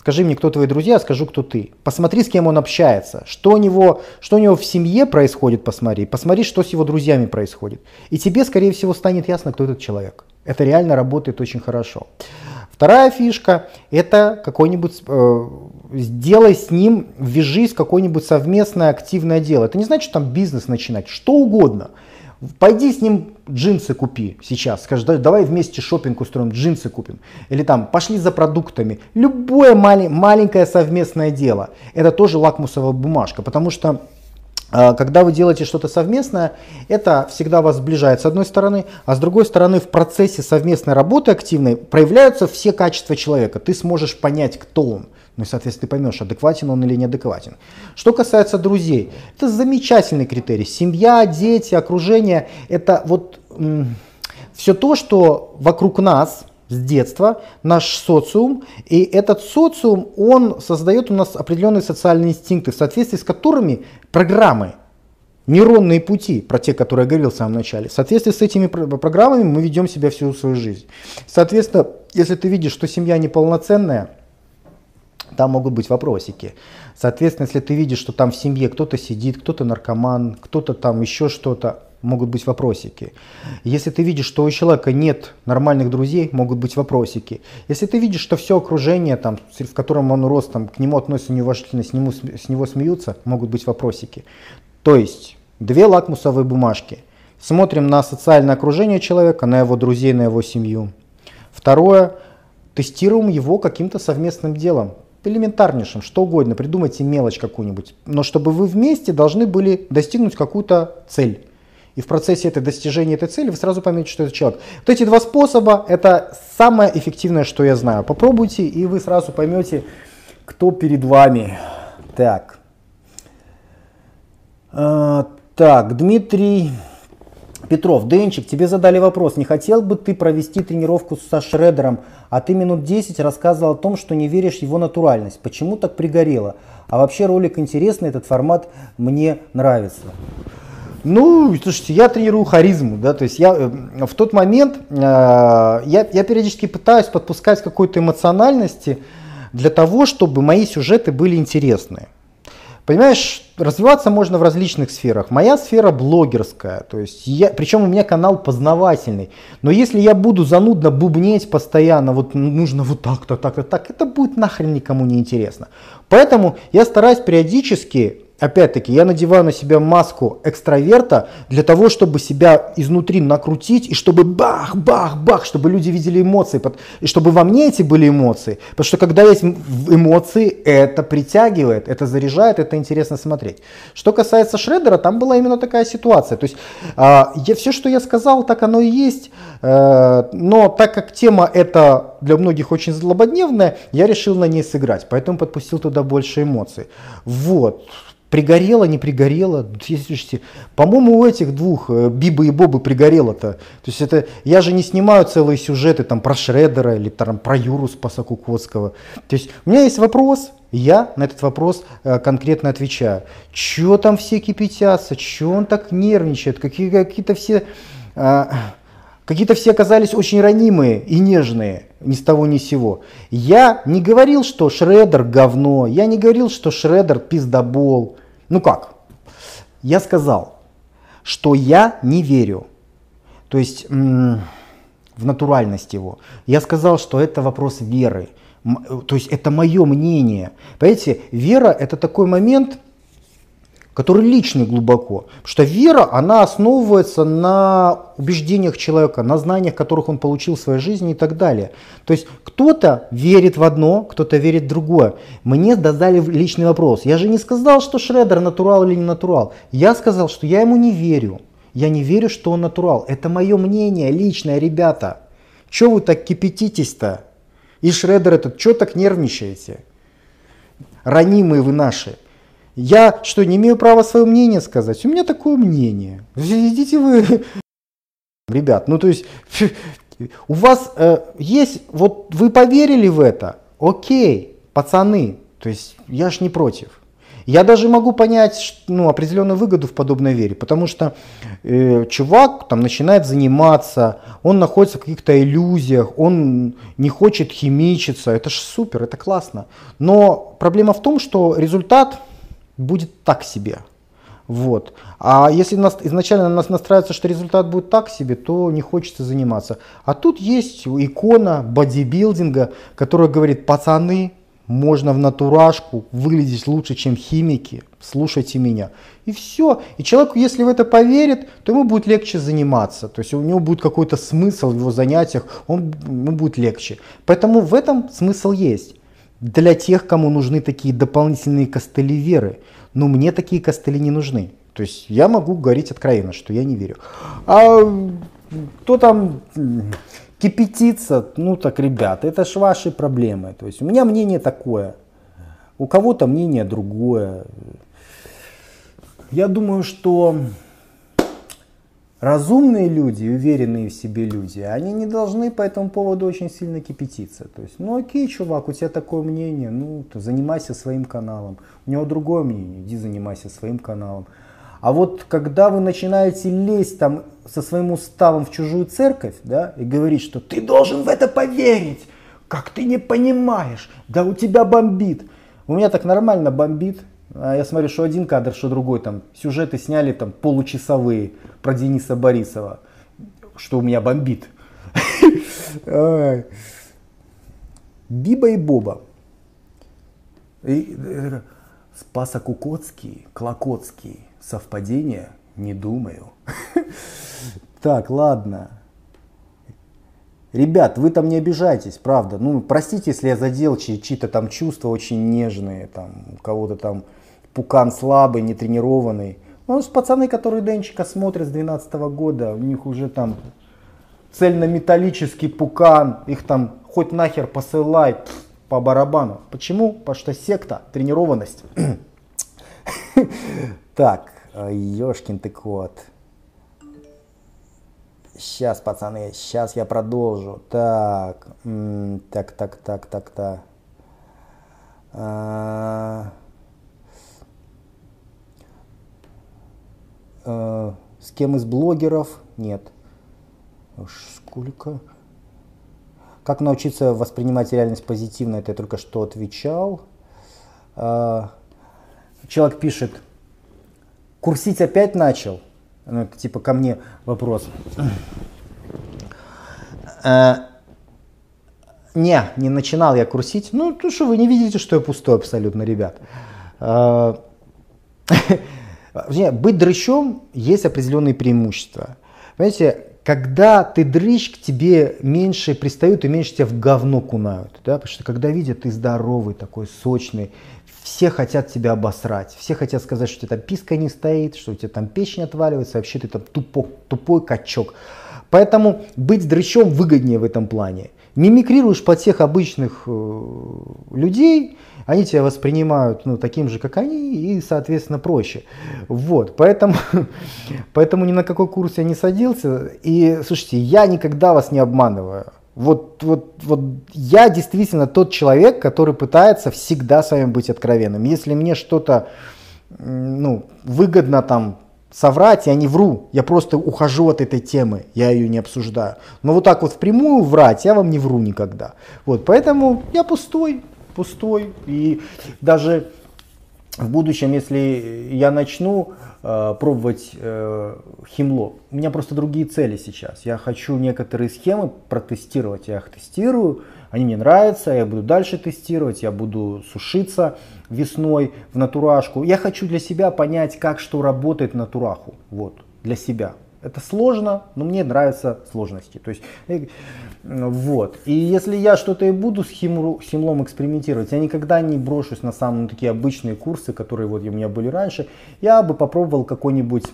Скажи мне, кто твои друзья, скажу, кто ты. Посмотри, с кем он общается. Что у него, что у него в семье происходит, посмотри. Посмотри, что с его друзьями происходит. И тебе, скорее всего, станет ясно, кто этот человек. Это реально работает очень хорошо. Вторая фишка – это какой-нибудь, э, сделай с ним, вяжись какое-нибудь совместное активное дело. Это не значит, там бизнес начинать, что угодно – Пойди с ним джинсы купи сейчас. Скажи, давай вместе шопинг устроим, джинсы купим. Или там, пошли за продуктами. Любое мали, маленькое совместное дело. Это тоже лакмусовая бумажка. Потому что когда вы делаете что-то совместное, это всегда вас сближает с одной стороны, а с другой стороны в процессе совместной работы активной проявляются все качества человека. Ты сможешь понять, кто он. Ну и, соответственно, ты поймешь, адекватен он или неадекватен. Что касается друзей, это замечательный критерий. Семья, дети, окружение, это вот все то, что вокруг нас, с детства, наш социум, и этот социум, он создает у нас определенные социальные инстинкты, в соответствии с которыми программы, нейронные пути, про те, которые я говорил в самом начале, в соответствии с этими программами мы ведем себя всю свою жизнь. Соответственно, если ты видишь, что семья неполноценная, там могут быть вопросики. Соответственно, если ты видишь, что там в семье кто-то сидит, кто-то наркоман, кто-то там еще что-то, могут быть вопросики. Если ты видишь, что у человека нет нормальных друзей, могут быть вопросики. Если ты видишь, что все окружение, там, в котором он рос, там, к нему относятся неуважительно, с, нему, с него смеются, могут быть вопросики. То есть две лакмусовые бумажки. Смотрим на социальное окружение человека, на его друзей, на его семью. Второе, тестируем его каким-то совместным делом элементарнейшим, что угодно, придумайте мелочь какую-нибудь, но чтобы вы вместе должны были достигнуть какую-то цель. И в процессе этой достижения этой цели вы сразу поймете, что это человек. Вот эти два способа – это самое эффективное, что я знаю. Попробуйте, и вы сразу поймете, кто перед вами. Так. А, так, Дмитрий Петров, Денчик, тебе задали вопрос, не хотел бы ты провести тренировку со Шредером, а ты минут 10 рассказывал о том, что не веришь в его натуральность. Почему так пригорело? А вообще ролик интересный, этот формат мне нравится. Ну, слушайте, я тренирую харизму, да, то есть я э, в тот момент, э, я, я периодически пытаюсь подпускать какой-то эмоциональности для того, чтобы мои сюжеты были интересные. Понимаешь, развиваться можно в различных сферах. Моя сфера блогерская, то есть я, причем у меня канал познавательный. Но если я буду занудно бубнеть постоянно, вот нужно вот так-то, так-то, так, это будет нахрен никому не интересно. Поэтому я стараюсь периодически Опять-таки, я надеваю на себя маску экстраверта для того, чтобы себя изнутри накрутить, и чтобы бах-бах-бах, чтобы люди видели эмоции, и чтобы во мне эти были эмоции. Потому что когда есть эмоции, это притягивает, это заряжает, это интересно смотреть. Что касается Шредера, там была именно такая ситуация. То есть а, я, все, что я сказал, так оно и есть. Э, но так как тема эта для многих очень злободневная, я решил на ней сыграть. Поэтому подпустил туда больше эмоций. Вот. Пригорело, не пригорело. Слушайте, по-моему, у этих двух, э, Бибы и Бобы, пригорело-то. То есть это, я же не снимаю целые сюжеты там про Шредера или там про Юру Спаса Кукотского. То есть у меня есть вопрос, я на этот вопрос э, конкретно отвечаю. Чего там все кипятятся, чего он так нервничает, какие, какие-то все... Э, Какие-то все оказались очень ранимые и нежные, ни с того ни с сего. Я не говорил, что Шредер говно, я не говорил, что Шредер пиздобол. Ну как? Я сказал, что я не верю. То есть в натуральность его. Я сказал, что это вопрос веры. То есть это мое мнение. Понимаете, вера это такой момент, который личный глубоко. Потому что вера, она основывается на убеждениях человека, на знаниях, которых он получил в своей жизни и так далее. То есть кто-то верит в одно, кто-то верит в другое. Мне задали личный вопрос. Я же не сказал, что Шредер натурал или не натурал. Я сказал, что я ему не верю. Я не верю, что он натурал. Это мое мнение личное, ребята. Че вы так кипятитесь-то? И Шредер этот, что так нервничаете? Ранимые вы наши. Я что, не имею права свое мнение сказать? У меня такое мнение. Идите вы, <laughs> ребят, ну то есть <laughs> у вас э, есть, вот вы поверили в это, окей, пацаны, то есть я ж не против. Я даже могу понять ну, определенную выгоду в подобной вере, потому что э, чувак там начинает заниматься, он находится в каких-то иллюзиях, он не хочет химичиться, это же супер, это классно. Но проблема в том, что результат будет так себе. Вот. А если нас, изначально нас настраивается, что результат будет так себе, то не хочется заниматься. А тут есть икона бодибилдинга, которая говорит, пацаны, можно в натурашку выглядеть лучше, чем химики, слушайте меня. И все. И человеку, если в это поверит, то ему будет легче заниматься. То есть у него будет какой-то смысл в его занятиях, он, ему будет легче. Поэтому в этом смысл есть. Для тех, кому нужны такие дополнительные костыли веры. Но мне такие костыли не нужны. То есть я могу говорить откровенно, что я не верю. А кто там кипятится, ну так, ребята, это ж ваши проблемы. То есть у меня мнение такое, у кого-то мнение другое. Я думаю, что разумные люди, уверенные в себе люди, они не должны по этому поводу очень сильно кипятиться. То есть, ну окей, чувак, у тебя такое мнение, ну, то занимайся своим каналом. У него другое мнение, иди занимайся своим каналом. А вот когда вы начинаете лезть там со своим уставом в чужую церковь, да, и говорить, что ты должен в это поверить, как ты не понимаешь, да у тебя бомбит. У меня так нормально бомбит. А я смотрю, что один кадр, что другой, там сюжеты сняли там получасовые про Дениса Борисова, что у меня бомбит. Биба и Боба. Э, Спаса Кукоцкий, Клокоцкий, Совпадение? Не думаю. <laughs> Так, ладно. Ребят, вы там не обижайтесь, правда. Ну, простите, если я задел чьи-то там чувства очень нежные, там, кого-то там пукан слабый, нетренированный. Ну, пацаны, которые Денчика смотрят с 12 года, у них уже там цельнометаллический пукан, их там хоть нахер посылай по барабану. Почему? Потому что секта, тренированность. <coughs> Так, ёшкин ты кот. Сейчас, пацаны, сейчас я продолжу. Так, так, так, так, так, так. А, с кем из блогеров? Нет. Сколько? Как научиться воспринимать реальность позитивно? Это я только что отвечал. А, человек пишет, курсить опять начал. Ну, это типа ко мне вопрос. А, не, не начинал я курсить. Ну, то что вы не видите, что я пустой абсолютно, ребят. <laughs> А, быть дрыщом есть определенные преимущества. Понимаете, когда ты дрыщ, к тебе меньше пристают и меньше тебя в говно кунают. Да? Потому что когда видят, ты здоровый, такой сочный, все хотят тебя обосрать, все хотят сказать, что у тебя там писка не стоит, что у тебя там печень отваливается, вообще ты там тупо, тупой качок. Поэтому быть дрыщом выгоднее в этом плане. Мимикрируешь под тех обычных э, людей, они тебя воспринимают ну, таким же, как они, и, соответственно, проще. Вот, поэтому, <laughs> поэтому ни на какой курс я не садился. И, слушайте, я никогда вас не обманываю. Вот, вот, вот я действительно тот человек, который пытается всегда с вами быть откровенным. Если мне что-то ну, выгодно там соврать, я не вру, я просто ухожу от этой темы, я ее не обсуждаю. Но вот так вот впрямую врать я вам не вру никогда. Вот, поэтому я пустой, пустой. И даже в будущем, если я начну э, пробовать э, химло, у меня просто другие цели сейчас. Я хочу некоторые схемы протестировать, я их тестирую, они мне нравятся, я буду дальше тестировать, я буду сушиться весной в натурашку. Я хочу для себя понять, как что работает натураху, вот, для себя. Это сложно, но мне нравятся сложности. То есть, э, вот. И если я что-то и буду с химру, химлом экспериментировать, я никогда не брошусь на самые такие обычные курсы, которые вот у меня были раньше. Я бы попробовал какой-нибудь,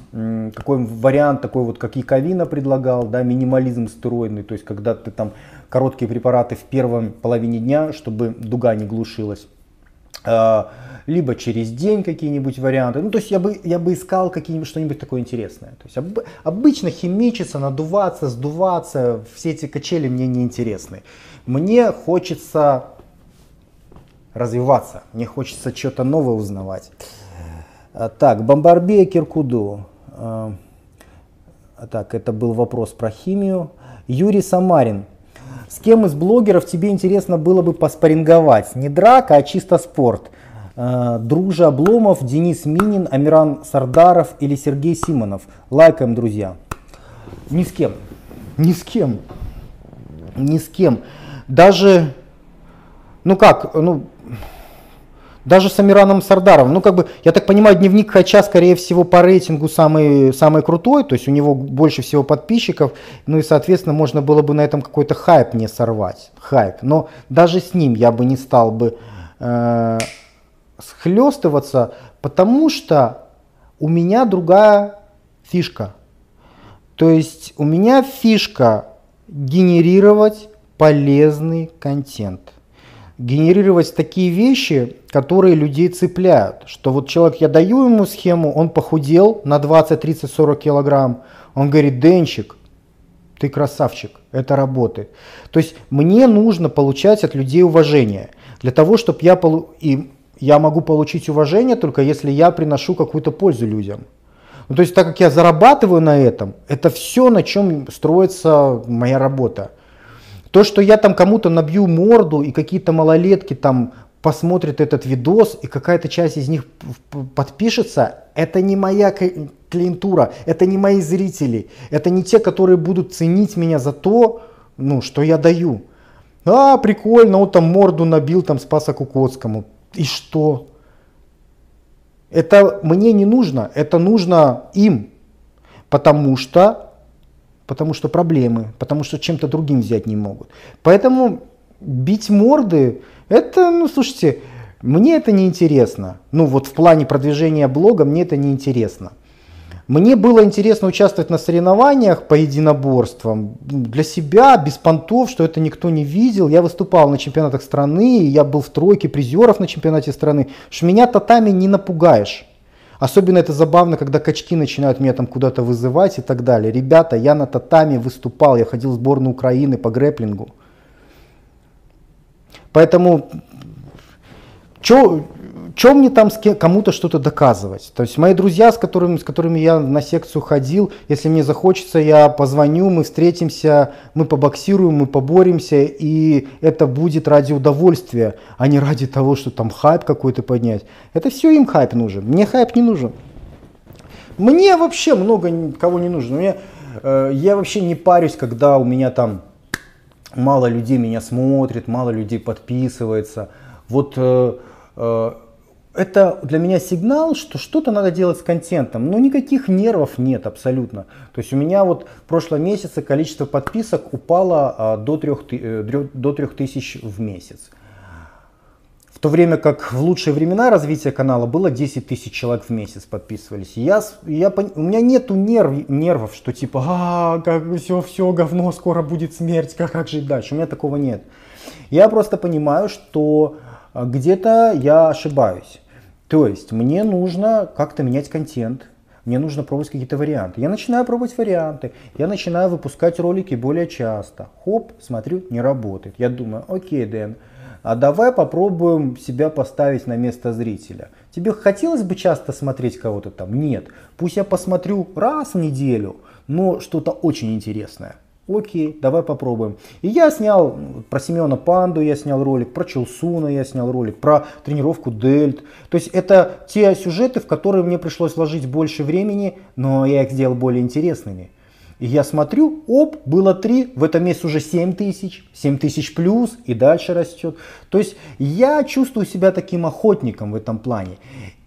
какой вариант такой вот, как Яковина предлагал, да, минимализм стероидный, то есть когда ты там короткие препараты в первом половине дня, чтобы дуга не глушилась. А, либо через день какие-нибудь варианты. Ну, то есть я бы, я бы искал какие-нибудь что-нибудь такое интересное. То есть об, обычно химичиться, надуваться, сдуваться, все эти качели мне не интересны. Мне хочется развиваться, мне хочется что-то новое узнавать. А, так, Бомбарбея Киркуду. А, так, это был вопрос про химию. Юрий Самарин. С кем из блогеров тебе интересно было бы поспоринговать? Не драка, а чисто спорт. А, Дружа Обломов, Денис Минин, Амиран Сардаров или Сергей Симонов. Лайкаем, друзья. Ни с кем. Ни с кем. Ни с кем. Даже, ну как, ну, даже с Амираном Сардаровым, ну как бы, я так понимаю, дневник Хача, скорее всего, по рейтингу самый, самый крутой, то есть у него больше всего подписчиков, ну и, соответственно, можно было бы на этом какой-то хайп не сорвать, хайп. Но даже с ним я бы не стал бы э, схлестываться, потому что у меня другая фишка. То есть у меня фишка генерировать полезный контент. Генерировать такие вещи, которые людей цепляют. Что вот человек, я даю ему схему, он похудел на 20, 30, 40 килограмм. Он говорит, Денчик, ты красавчик, это работает. То есть мне нужно получать от людей уважение. Для того, чтобы я, полу... и я могу получить уважение только если я приношу какую-то пользу людям. Ну, то есть так как я зарабатываю на этом, это все, на чем строится моя работа. То, что я там кому-то набью морду и какие-то малолетки там посмотрят этот видос и какая-то часть из них подпишется, это не моя клиентура, это не мои зрители, это не те, которые будут ценить меня за то, ну, что я даю. А, прикольно, он там морду набил там Спаса Кукоцкому. И что? Это мне не нужно, это нужно им, потому что потому что проблемы, потому что чем-то другим взять не могут. Поэтому бить морды, это, ну, слушайте, мне это не интересно. Ну, вот в плане продвижения блога мне это не интересно. Мне было интересно участвовать на соревнованиях по единоборствам для себя, без понтов, что это никто не видел. Я выступал на чемпионатах страны, я был в тройке призеров на чемпионате страны. Что меня татами не напугаешь. Особенно это забавно, когда качки начинают меня там куда-то вызывать и так далее. Ребята, я на татами выступал, я ходил в сборную Украины по грэплингу. Поэтому, что мне там кому-то что-то доказывать? То есть мои друзья, с которыми, с которыми я на секцию ходил, если мне захочется, я позвоню, мы встретимся, мы побоксируем, мы поборемся, и это будет ради удовольствия, а не ради того, что там хайп какой-то поднять. Это все им хайп нужен, мне хайп не нужен. Мне вообще много кого не нужно. Мне, э, я вообще не парюсь, когда у меня там мало людей меня смотрит, мало людей подписывается. Вот э, э, это для меня сигнал, что что-то надо делать с контентом. Но никаких нервов нет абсолютно. То есть у меня вот в прошлом месяце количество подписок упало а, до, 3, э, до 3000 в месяц. В то время как в лучшие времена развития канала было 10 тысяч человек в месяц подписывались. я, я, у меня нету нерв, нервов, что типа, а, как все, все, говно, скоро будет смерть, как, как жить дальше. У меня такого нет. Я просто понимаю, что а, где-то я ошибаюсь. То есть мне нужно как-то менять контент, мне нужно пробовать какие-то варианты. Я начинаю пробовать варианты, я начинаю выпускать ролики более часто. Хоп, смотрю, не работает. Я думаю, окей, Дэн, а давай попробуем себя поставить на место зрителя. Тебе хотелось бы часто смотреть кого-то там? Нет. Пусть я посмотрю раз в неделю, но что-то очень интересное. Окей, давай попробуем. И я снял про Семена Панду, я снял ролик, про Челсуна я снял ролик, про тренировку Дельт. То есть это те сюжеты, в которые мне пришлось вложить больше времени, но я их сделал более интересными. И я смотрю, оп, было 3, в этом месяце уже 7 тысяч, 7 тысяч плюс и дальше растет. То есть я чувствую себя таким охотником в этом плане.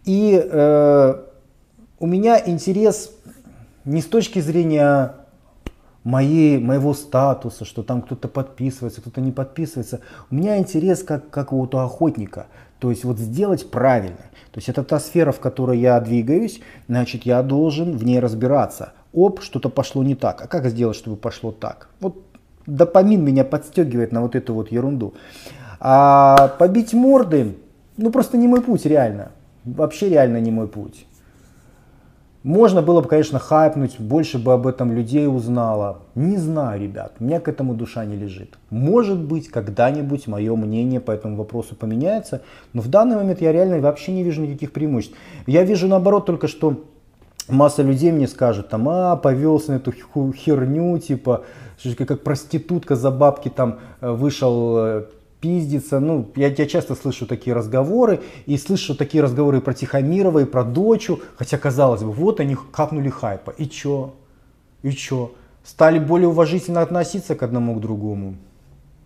И э, у меня интерес не с точки зрения моей, моего статуса, что там кто-то подписывается, кто-то не подписывается. У меня интерес как, как у охотника. То есть вот сделать правильно. То есть это та сфера, в которой я двигаюсь, значит я должен в ней разбираться оп, что-то пошло не так. А как сделать, чтобы пошло так? Вот допамин меня подстегивает на вот эту вот ерунду. А побить морды, ну просто не мой путь реально. Вообще реально не мой путь. Можно было бы, конечно, хайпнуть, больше бы об этом людей узнало. Не знаю, ребят, у меня к этому душа не лежит. Может быть, когда-нибудь мое мнение по этому вопросу поменяется, но в данный момент я реально вообще не вижу никаких преимуществ. Я вижу наоборот только, что масса людей мне скажут, там, а, повелся на эту херню, типа, как проститутка за бабки там э, вышел э, пиздится. Ну, я, я часто слышу такие разговоры, и слышу такие разговоры про Тихомирова, и про Дочу, хотя, казалось бы, вот они капнули хайпа. И чё? И чё? Стали более уважительно относиться к одному к другому?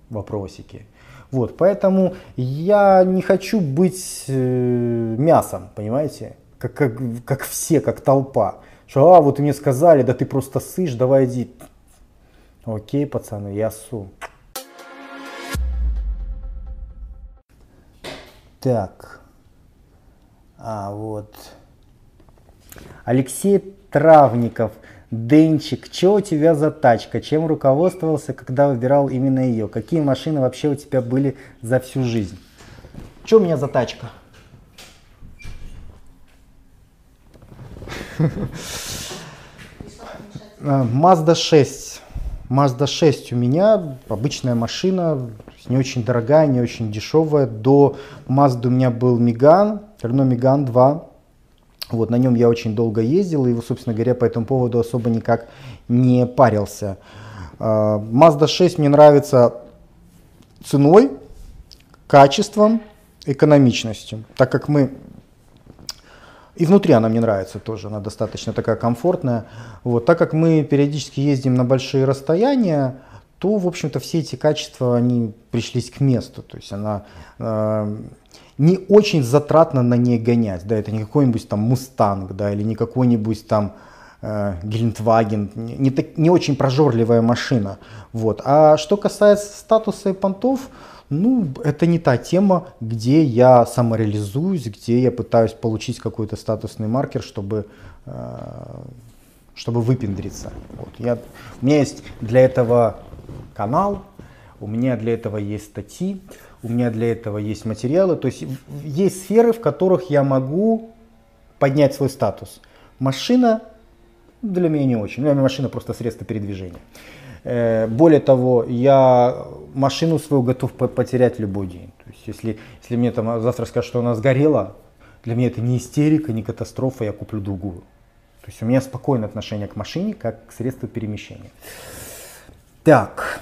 Вопросики. Вот, поэтому я не хочу быть э, мясом, понимаете? Как, как, как все, как толпа. Что, а, вот мне сказали, да ты просто сышь, давай иди. Окей, пацаны, я су. Так. А, вот. Алексей Травников. Денчик, что у тебя за тачка? Чем руководствовался, когда выбирал именно ее? Какие машины вообще у тебя были за всю жизнь? Что у меня за тачка? <laughs> Mazda 6. Mazda 6 у меня, обычная машина, не очень дорогая, не очень дешевая. До Mazda у меня был Меган, Renault Меган 2. Вот, на нем я очень долго ездил, и, собственно говоря, по этому поводу особо никак не парился. А, Mazda 6 мне нравится ценой, качеством, экономичностью, так как мы и внутри она мне нравится тоже, она достаточно такая комфортная. Вот, так как мы периодически ездим на большие расстояния, то, в общем-то, все эти качества, они пришлись к месту. То есть она э, не очень затратно на ней гонять. Да, это не какой-нибудь там Мустанг, да, или не какой-нибудь там э, Гелендваген, не, не, не очень прожорливая машина. Вот. А что касается статуса и понтов, ну, это не та тема, где я самореализуюсь, где я пытаюсь получить какой-то статусный маркер, чтобы, э, чтобы выпендриться. Вот. Я, у меня есть для этого канал, у меня для этого есть статьи, у меня для этого есть материалы. То есть есть сферы, в которых я могу поднять свой статус. Машина для меня не очень. Для меня машина просто средство передвижения. Э, более того, я машину свою готов потерять любой день. То есть, если, если мне там завтра скажут, что она сгорела, для меня это не истерика, не катастрофа, я куплю другую. То есть у меня спокойное отношение к машине, как к средству перемещения. Так.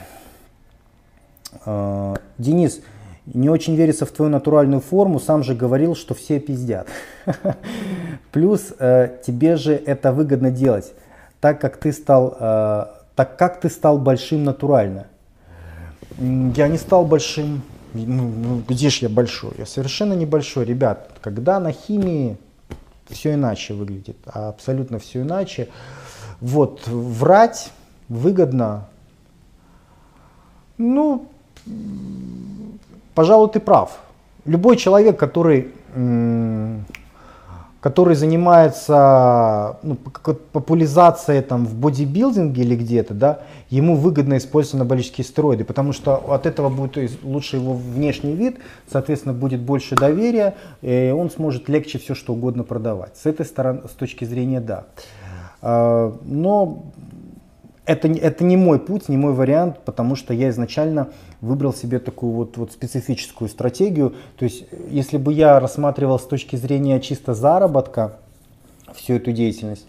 Э, Денис, не очень верится в твою натуральную форму, сам же говорил, что все пиздят. <laughs> Плюс э, тебе же это выгодно делать, так как ты стал так как ты стал большим натурально? Я не стал большим. Ну, ну, где ж я большой? Я совершенно небольшой, ребят. Когда на химии все иначе выглядит, а абсолютно все иначе. Вот, врать выгодно. Ну, пожалуй, ты прав. Любой человек, который который занимается ну, популяризацией там, в бодибилдинге или где-то, да, ему выгодно использовать анаболические стероиды, потому что от этого будет лучше его внешний вид, соответственно, будет больше доверия, и он сможет легче все что угодно продавать. С этой стороны, с точки зрения, да. А, но это, это не мой путь, не мой вариант, потому что я изначально выбрал себе такую вот, вот специфическую стратегию. То есть, если бы я рассматривал с точки зрения чисто заработка всю эту деятельность,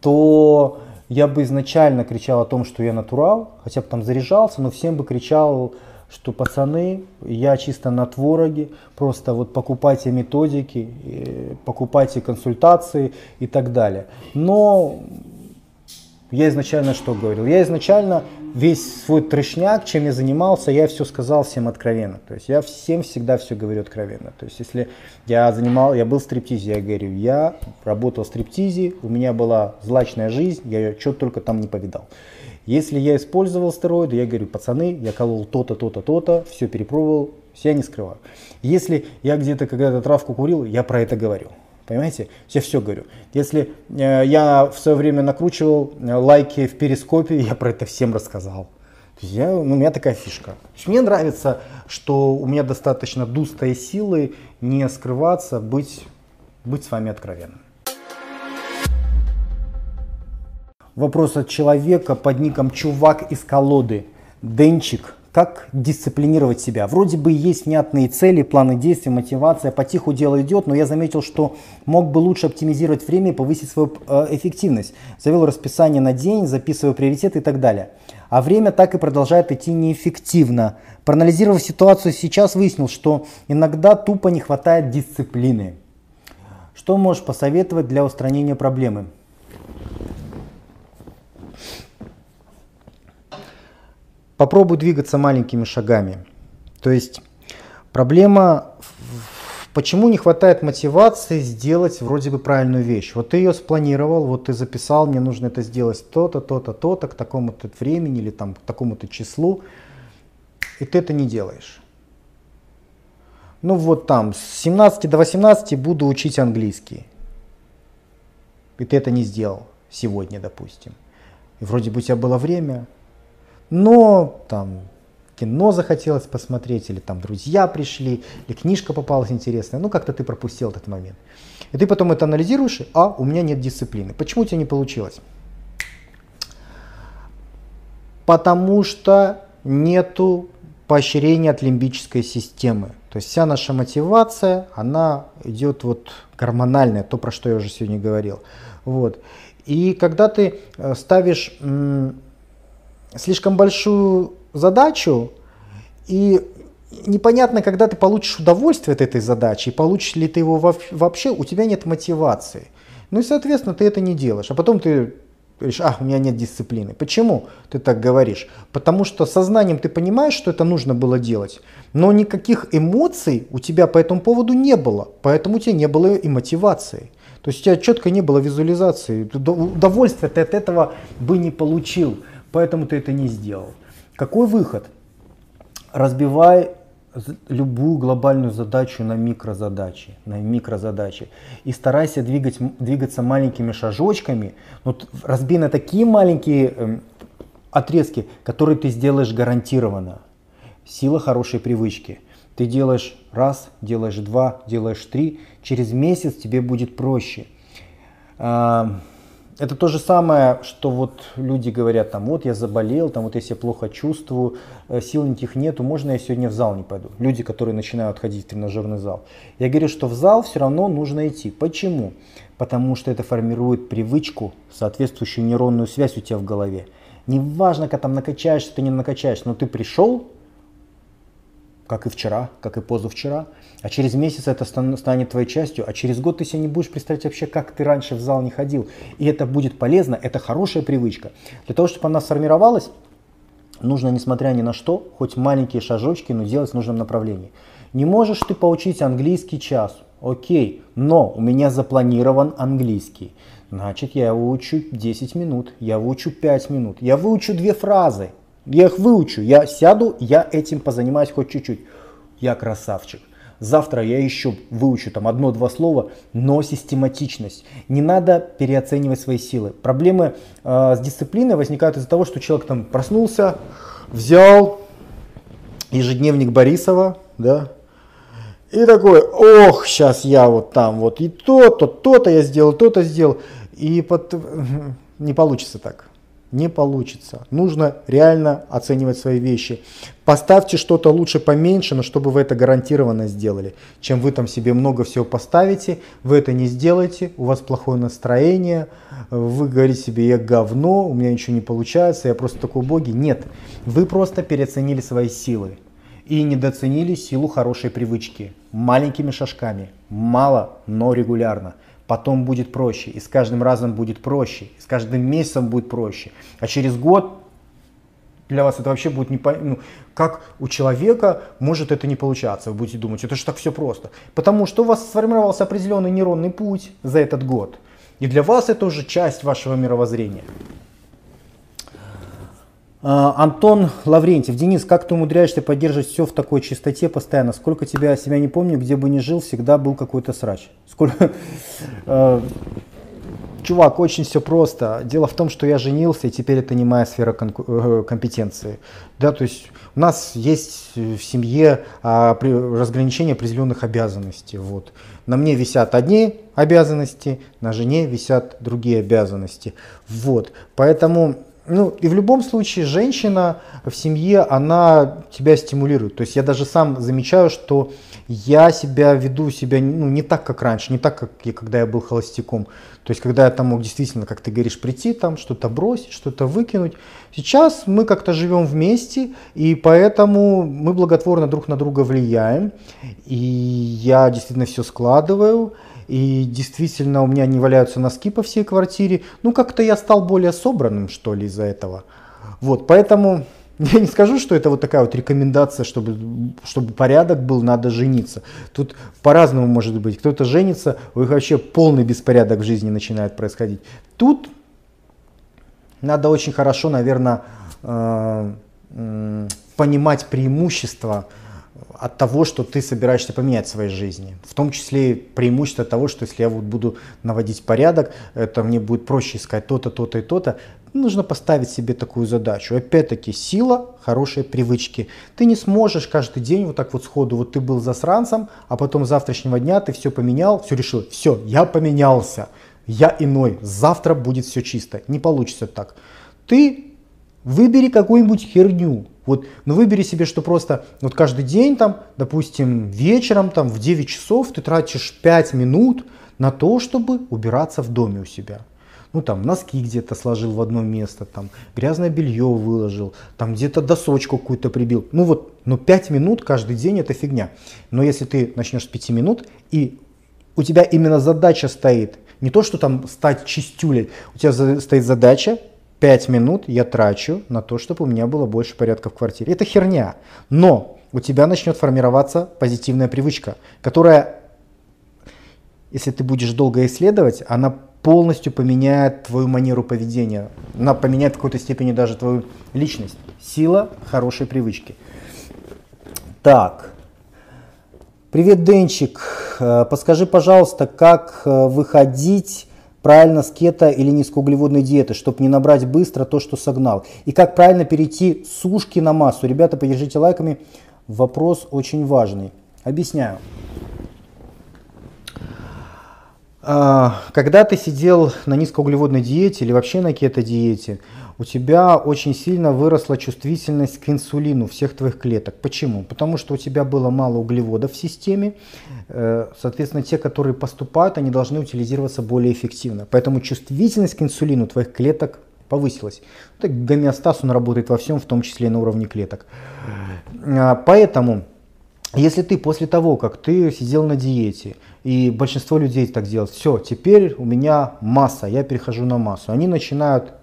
то я бы изначально кричал о том, что я натурал, хотя бы там заряжался, но всем бы кричал, что пацаны, я чисто на твороге, просто вот покупайте методики, э, покупайте консультации и так далее. Но я изначально что говорил? Я изначально весь свой трешняк, чем я занимался, я все сказал всем откровенно. То есть я всем всегда все говорю откровенно. То есть если я занимал, я был в стриптизе, я говорю, я работал в стриптизе, у меня была злачная жизнь, я что только там не повидал. Если я использовал стероиды, я говорю, пацаны, я колол то-то, то-то, то-то, все перепробовал, я не скрываю. Если я где-то когда-то травку курил, я про это говорю. Понимаете? Я все говорю. Если э, я в свое время накручивал э, лайки в перископе, я про это всем рассказал. Я, ну, у меня такая фишка. Мне нравится, что у меня достаточно дустой силы не скрываться, быть, быть с вами откровенным. Вопрос от человека под ником Чувак из колоды. Денчик, как дисциплинировать себя? Вроде бы есть внятные цели, планы действий, мотивация, потиху дело идет, но я заметил, что мог бы лучше оптимизировать время и повысить свою э, эффективность. Завел расписание на день, записываю приоритеты и так далее. А время так и продолжает идти неэффективно. Проанализировав ситуацию сейчас, выяснил, что иногда тупо не хватает дисциплины. Что можешь посоветовать для устранения проблемы? Попробуй двигаться маленькими шагами. То есть проблема, почему не хватает мотивации сделать вроде бы правильную вещь. Вот ты ее спланировал, вот ты записал, мне нужно это сделать то-то, то-то, то-то, к такому-то времени или там, к такому-то числу, и ты это не делаешь. Ну вот там, с 17 до 18 буду учить английский. И ты это не сделал сегодня, допустим. И вроде бы у тебя было время, но там кино захотелось посмотреть, или там друзья пришли, или книжка попалась интересная, ну как-то ты пропустил этот момент. И ты потом это анализируешь, а у меня нет дисциплины. Почему у тебя не получилось? Потому что нету поощрения от лимбической системы. То есть вся наша мотивация, она идет вот гормональная, то, про что я уже сегодня говорил. Вот. И когда ты э, ставишь слишком большую задачу, и непонятно, когда ты получишь удовольствие от этой задачи, и получишь ли ты его вообще, у тебя нет мотивации. Ну и, соответственно, ты это не делаешь. А потом ты говоришь, а, у меня нет дисциплины. Почему ты так говоришь? Потому что сознанием ты понимаешь, что это нужно было делать, но никаких эмоций у тебя по этому поводу не было, поэтому у тебя не было и мотивации. То есть у тебя четко не было визуализации, удовольствия ты от этого бы не получил поэтому ты это не сделал. Какой выход? Разбивай любую глобальную задачу на микрозадачи, на микрозадачи. И старайся двигать, двигаться маленькими шажочками. Но разбей на такие маленькие э, отрезки, которые ты сделаешь гарантированно. Сила хорошей привычки. Ты делаешь раз, делаешь два, делаешь три. Через месяц тебе будет проще. А, это то же самое, что вот люди говорят, там, вот я заболел, там, вот я себя плохо чувствую, э, сил никаких нету, можно я сегодня в зал не пойду? Люди, которые начинают ходить в тренажерный зал. Я говорю, что в зал все равно нужно идти. Почему? Потому что это формирует привычку, соответствующую нейронную связь у тебя в голове. Неважно, как там накачаешься, ты не накачаешься, но ты пришел, как и вчера, как и позавчера, а через месяц это станет твоей частью, а через год ты себе не будешь представлять вообще, как ты раньше в зал не ходил. И это будет полезно, это хорошая привычка. Для того, чтобы она сформировалась, нужно, несмотря ни на что, хоть маленькие шажочки, но делать в нужном направлении. Не можешь ты поучить английский час, окей, но у меня запланирован английский. Значит, я его учу 10 минут, я выучу 5 минут, я выучу две фразы, я их выучу, я сяду, я этим позанимаюсь хоть чуть-чуть. Я красавчик. Завтра я еще выучу там одно-два слова, но систематичность. Не надо переоценивать свои силы. Проблемы э, с дисциплиной возникают из-за того, что человек там проснулся, взял ежедневник Борисова, да, и такой, ох, сейчас я вот там вот и то-то, то-то я сделал, то-то сделал. И под... <laughs> не получится так не получится. Нужно реально оценивать свои вещи. Поставьте что-то лучше поменьше, но чтобы вы это гарантированно сделали. Чем вы там себе много всего поставите, вы это не сделаете, у вас плохое настроение, вы говорите себе, я говно, у меня ничего не получается, я просто такой боги. Нет, вы просто переоценили свои силы и недооценили силу хорошей привычки. Маленькими шажками, мало, но регулярно потом будет проще, и с каждым разом будет проще, и с каждым месяцем будет проще. А через год для вас это вообще будет не ну, как у человека может это не получаться. Вы будете думать, это же так все просто. Потому что у вас сформировался определенный нейронный путь за этот год. И для вас это уже часть вашего мировоззрения. А, Антон Лаврентьев. Денис, как ты умудряешься поддерживать все в такой чистоте постоянно? Сколько тебя, себя не помню, где бы ни жил, всегда был какой-то срач. Сколько... <laughs> А, Чувак, очень все просто. Дело в том, что я женился, и теперь это не моя сфера э, компетенции. Да, то есть у нас есть в семье а, разграничение определенных обязанностей. Вот. На мне висят одни обязанности, на жене висят другие обязанности. Вот. Поэтому ну, и в любом случае женщина в семье, она тебя стимулирует. То есть я даже сам замечаю, что я себя веду себя ну, не так, как раньше, не так, как я, когда я был холостяком. То есть когда я там мог действительно, как ты говоришь, прийти там, что-то бросить, что-то выкинуть. Сейчас мы как-то живем вместе, и поэтому мы благотворно друг на друга влияем. И я действительно все складываю. И действительно у меня не валяются носки по всей квартире. Ну как-то я стал более собранным, что ли, из-за этого. Вот, поэтому <laughs> я не скажу, что это вот такая вот рекомендация, чтобы, чтобы порядок был, надо жениться. Тут по-разному может быть. Кто-то женится, у них вообще полный беспорядок в жизни начинает происходить. Тут надо очень хорошо, наверное, э, понимать преимущества от того, что ты собираешься поменять в своей жизни. В том числе преимущество того, что если я вот буду наводить порядок, это мне будет проще искать то-то, то-то и то-то. Нужно поставить себе такую задачу. Опять-таки, сила хорошей привычки. Ты не сможешь каждый день вот так вот сходу, вот ты был засранцем, а потом с завтрашнего дня ты все поменял, все решил, все, я поменялся, я иной, завтра будет все чисто. Не получится так. Ты выбери какую-нибудь херню, вот, ну выбери себе, что просто вот каждый день там, допустим, вечером там в 9 часов ты тратишь 5 минут на то, чтобы убираться в доме у себя. Ну там носки где-то сложил в одно место, там грязное белье выложил, там где-то досочку какую-то прибил. Ну вот, ну 5 минут каждый день это фигня. Но если ты начнешь с 5 минут и у тебя именно задача стоит, не то, что там стать чистюлей, у тебя стоит задача 5 минут я трачу на то, чтобы у меня было больше порядка в квартире. Это херня. Но у тебя начнет формироваться позитивная привычка, которая, если ты будешь долго исследовать, она полностью поменяет твою манеру поведения. Она поменяет в какой-то степени даже твою личность. Сила хорошей привычки. Так. Привет, Денчик. Э, подскажи, пожалуйста, как э, выходить правильно с кето или низкоуглеводной диеты, чтобы не набрать быстро то, что согнал. И как правильно перейти с сушки на массу. Ребята, поддержите лайками. Вопрос очень важный. Объясняю. А, когда ты сидел на низкоуглеводной диете или вообще на кето-диете, у тебя очень сильно выросла чувствительность к инсулину всех твоих клеток. Почему? Потому что у тебя было мало углеводов в системе, э, соответственно, те, которые поступают, они должны утилизироваться более эффективно. Поэтому чувствительность к инсулину твоих клеток повысилась. Так гомеостаз, он работает во всем, в том числе и на уровне клеток. А, поэтому, если ты после того, как ты сидел на диете, и большинство людей так делают, все, теперь у меня масса, я перехожу на массу, они начинают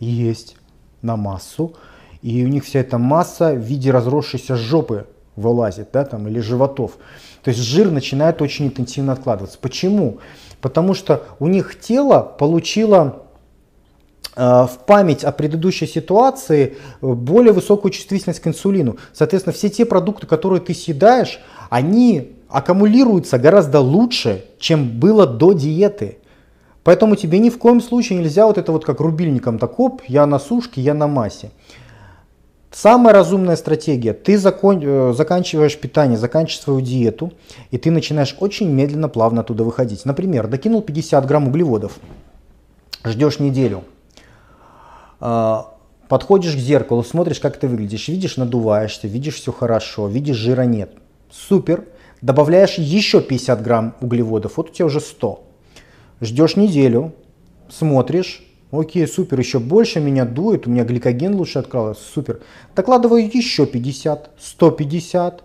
есть на массу, и у них вся эта масса в виде разросшейся жопы вылазит, да, там, или животов. То есть жир начинает очень интенсивно откладываться. Почему? Потому что у них тело получило э, в память о предыдущей ситуации более высокую чувствительность к инсулину. Соответственно, все те продукты, которые ты съедаешь, они аккумулируются гораздо лучше, чем было до диеты. Поэтому тебе ни в коем случае нельзя вот это вот как рубильником так оп, я на сушке, я на массе. Самая разумная стратегия. Ты закон, э, заканчиваешь питание, заканчиваешь свою диету, и ты начинаешь очень медленно, плавно оттуда выходить. Например, докинул 50 грамм углеводов, ждешь неделю, э, подходишь к зеркалу, смотришь, как ты выглядишь, видишь, надуваешься, видишь, все хорошо, видишь, жира нет. Супер. Добавляешь еще 50 грамм углеводов, вот у тебя уже 100 ждешь неделю, смотришь, окей, супер, еще больше меня дует, у меня гликоген лучше открылся, супер. Докладываю еще 50, 150,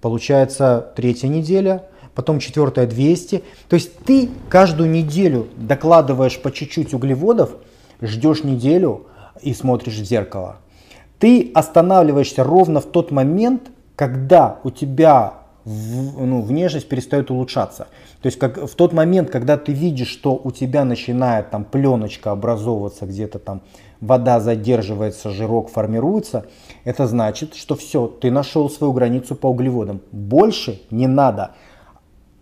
получается третья неделя, потом четвертая 200. То есть ты каждую неделю докладываешь по чуть-чуть углеводов, ждешь неделю и смотришь в зеркало. Ты останавливаешься ровно в тот момент, когда у тебя ну, внешность перестает улучшаться. То есть как в тот момент, когда ты видишь, что у тебя начинает там пленочка образовываться, где-то там вода задерживается, жирок формируется, это значит, что все, ты нашел свою границу по углеводам. Больше не надо.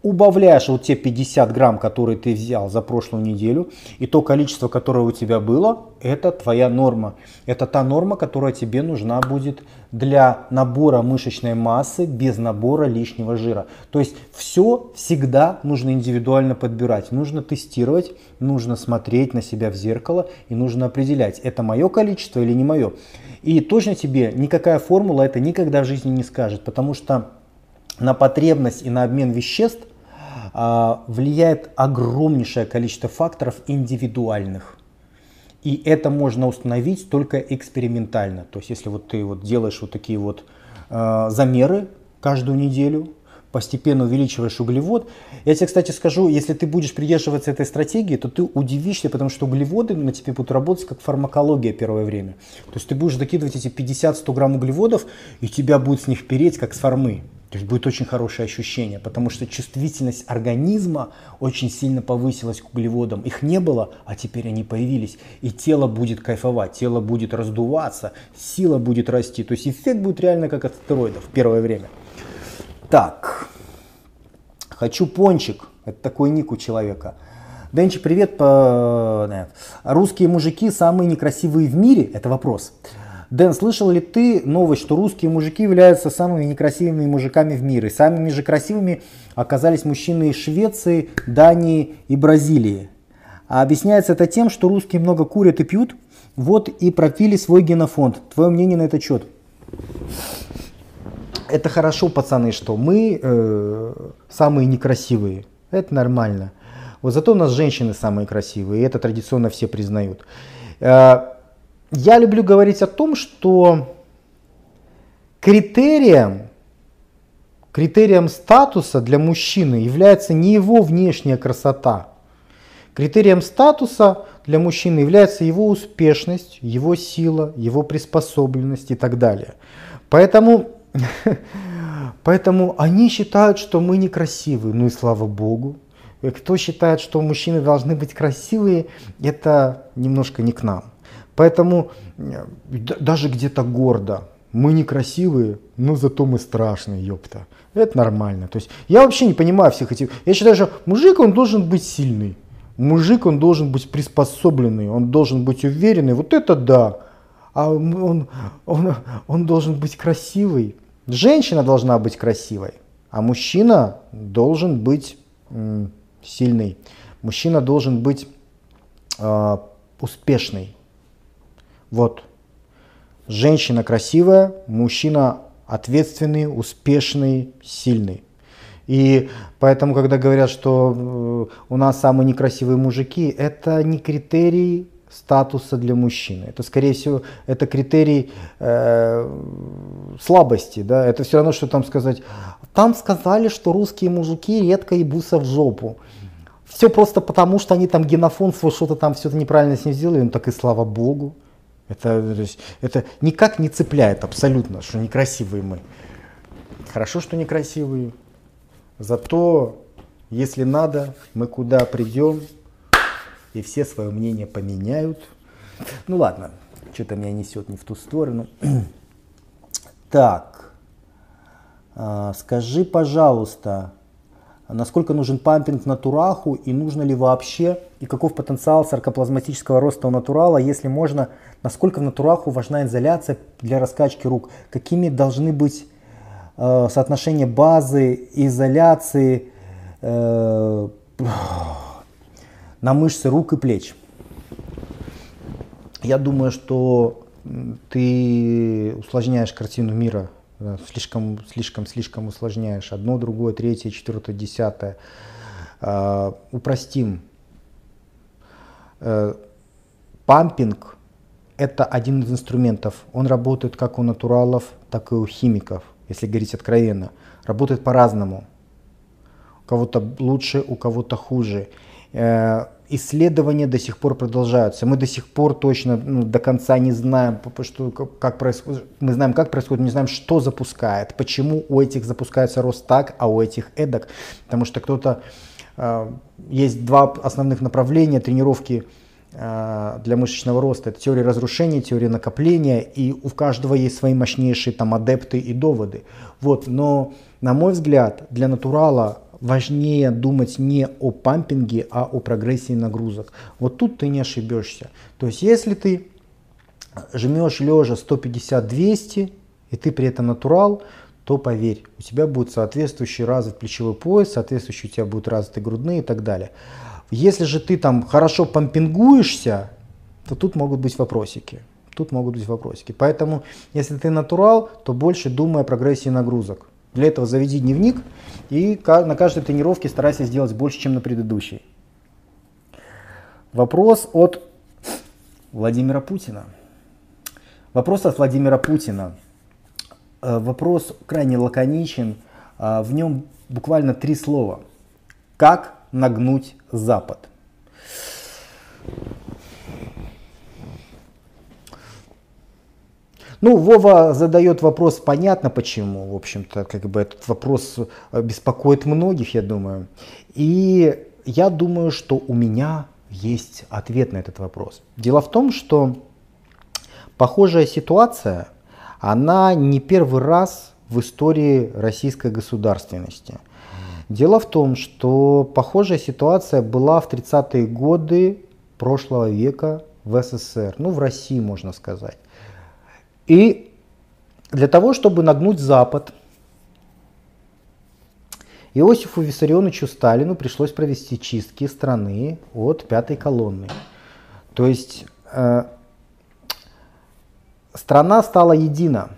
Убавляешь вот те 50 грамм, которые ты взял за прошлую неделю, и то количество, которое у тебя было, это твоя норма. Это та норма, которая тебе нужна будет для набора мышечной массы без набора лишнего жира. То есть все всегда нужно индивидуально подбирать. Нужно тестировать, нужно смотреть на себя в зеркало и нужно определять, это мое количество или не мое. И точно тебе никакая формула это никогда в жизни не скажет, потому что на потребность и на обмен веществ а, влияет огромнейшее количество факторов индивидуальных. И это можно установить только экспериментально. То есть если вот ты вот делаешь вот такие вот э, замеры каждую неделю, постепенно увеличиваешь углевод. Я тебе, кстати, скажу, если ты будешь придерживаться этой стратегии, то ты удивишься, потому что углеводы на тебе будут работать как фармакология первое время. То есть ты будешь закидывать эти 50-100 грамм углеводов, и тебя будет с них переть, как с формы. То есть будет очень хорошее ощущение, потому что чувствительность организма очень сильно повысилась к углеводам. Их не было, а теперь они появились. И тело будет кайфовать, тело будет раздуваться, сила будет расти. То есть эффект будет реально как от стероидов в первое время. Так, хочу пончик. Это такой ник у человека. Денчик, привет. По... Русские мужики самые некрасивые в мире? Это вопрос. Дэн, слышал ли ты новость, что русские мужики являются самыми некрасивыми мужиками в мире? Самыми же красивыми оказались мужчины из Швеции, Дании и Бразилии. А объясняется это тем, что русские много курят и пьют, вот и пропили свой генофонд. Твое мнение на этот счет? Это хорошо, пацаны, что мы э, самые некрасивые. Это нормально. Вот зато у нас женщины самые красивые, и это традиционно все признают. Э, я люблю говорить о том, что критерием, критерием статуса для мужчины является не его внешняя красота. Критерием статуса для мужчины является его успешность, его сила, его приспособленность и так далее. Поэтому, <laughs> поэтому они считают, что мы некрасивые, ну и слава богу. Кто считает, что мужчины должны быть красивые, это немножко не к нам. Поэтому э, даже где-то гордо. Мы некрасивые, но зато мы страшные, ёпта. Это нормально. То есть я вообще не понимаю всех этих... Я считаю, что мужик, он должен быть сильный. Мужик, он должен быть приспособленный, он должен быть уверенный. Вот это да. А он, он, он должен быть красивый. Женщина должна быть красивой, а мужчина должен быть сильный. Мужчина должен быть э, успешный. Вот. Женщина красивая, мужчина ответственный, успешный, сильный. И поэтому, когда говорят, что э, у нас самые некрасивые мужики, это не критерий статуса для мужчины. Это, скорее всего, это критерий э, слабости. Да? Это все равно, что там сказать, там сказали, что русские мужики редко ебутся в жопу. Все просто потому, что они там генофонд свой что-то там все это неправильно с ним сделали, ну так и слава богу. Это, это никак не цепляет абсолютно, что некрасивые мы. Хорошо, что некрасивые. Зато, если надо, мы куда придем, и все свое мнение поменяют. Ну ладно, что-то меня несет не в ту сторону. <clears throat> Так, а, скажи, пожалуйста, насколько нужен пампинг натураху и нужно ли вообще, и каков потенциал саркоплазматического роста у натурала, если можно, насколько в натураху важна изоляция для раскачки рук, какими должны быть э, соотношения базы, изоляции э, <sighs> на мышцы рук и плеч. Я думаю, что ты усложняешь картину мира слишком, слишком, слишком усложняешь. Одно, другое, третье, четвертое, десятое. Э, упростим. Э, пампинг – это один из инструментов. Он работает как у натуралов, так и у химиков, если говорить откровенно. Работает по-разному. У кого-то лучше, у кого-то хуже. Э, исследования до сих пор продолжаются. Мы до сих пор точно ну, до конца не знаем, что, как происходит. Мы знаем, как происходит, не знаем, что запускает, почему у этих запускается рост так, а у этих эдак. Потому что кто-то э, есть два основных направления тренировки э, для мышечного роста. Это теория разрушения, теория накопления, и у каждого есть свои мощнейшие там адепты и доводы. Вот, но на мой взгляд, для натурала важнее думать не о пампинге, а о прогрессии нагрузок. Вот тут ты не ошибешься. То есть если ты жмешь лежа 150-200, и ты при этом натурал, то поверь, у тебя будет соответствующий развит плечевой пояс, соответствующий у тебя будут развиты грудные и так далее. Если же ты там хорошо помпингуешься, то тут могут быть вопросики. Тут могут быть вопросики. Поэтому, если ты натурал, то больше думай о прогрессии нагрузок. Для этого заведи дневник и на каждой тренировке старайся сделать больше, чем на предыдущей. Вопрос от Владимира Путина. Вопрос от Владимира Путина. Э, вопрос крайне лаконичен. Э, в нем буквально три слова. Как нагнуть Запад? Ну, Вова задает вопрос, понятно почему, в общем-то, как бы этот вопрос э, беспокоит многих, я думаю. И я думаю, что у меня есть ответ на этот вопрос. Дело в том, что похожая ситуация, она не первый раз в истории российской государственности. Дело в том, что похожая ситуация была в 30-е годы прошлого века в СССР, ну в России можно сказать. И для того, чтобы нагнуть Запад, Иосифу Виссарионовичу Сталину пришлось провести чистки страны от пятой колонны. То есть э, страна стала едина.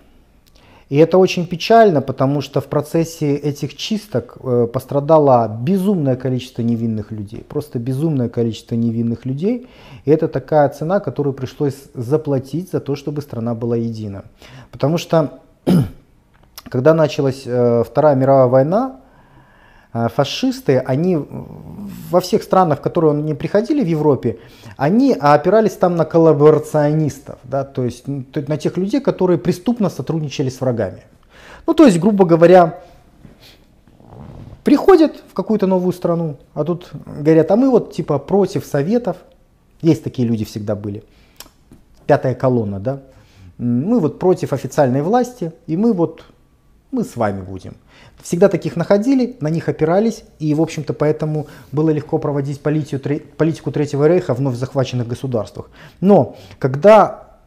И это очень печально, потому что в процессе этих чисток э, пострадало безумное количество невинных людей. Просто безумное количество невинных людей. И это такая цена, которую пришлось заплатить за то, чтобы страна была едина. Потому что <clears throat> когда началась э, Вторая мировая война, фашисты, они во всех странах, в которые они приходили в Европе, они опирались там на коллаборационистов, да, то есть на тех людей, которые преступно сотрудничали с врагами. Ну, то есть, грубо говоря, приходят в какую-то новую страну, а тут говорят, а мы вот типа против советов, есть такие люди всегда были, пятая колонна, да, мы вот против официальной власти, и мы вот, мы с вами будем. Всегда таких находили, на них опирались, и, в общем-то, поэтому было легко проводить политику, политику Третьего Рейха в вновь захваченных государствах. Но когда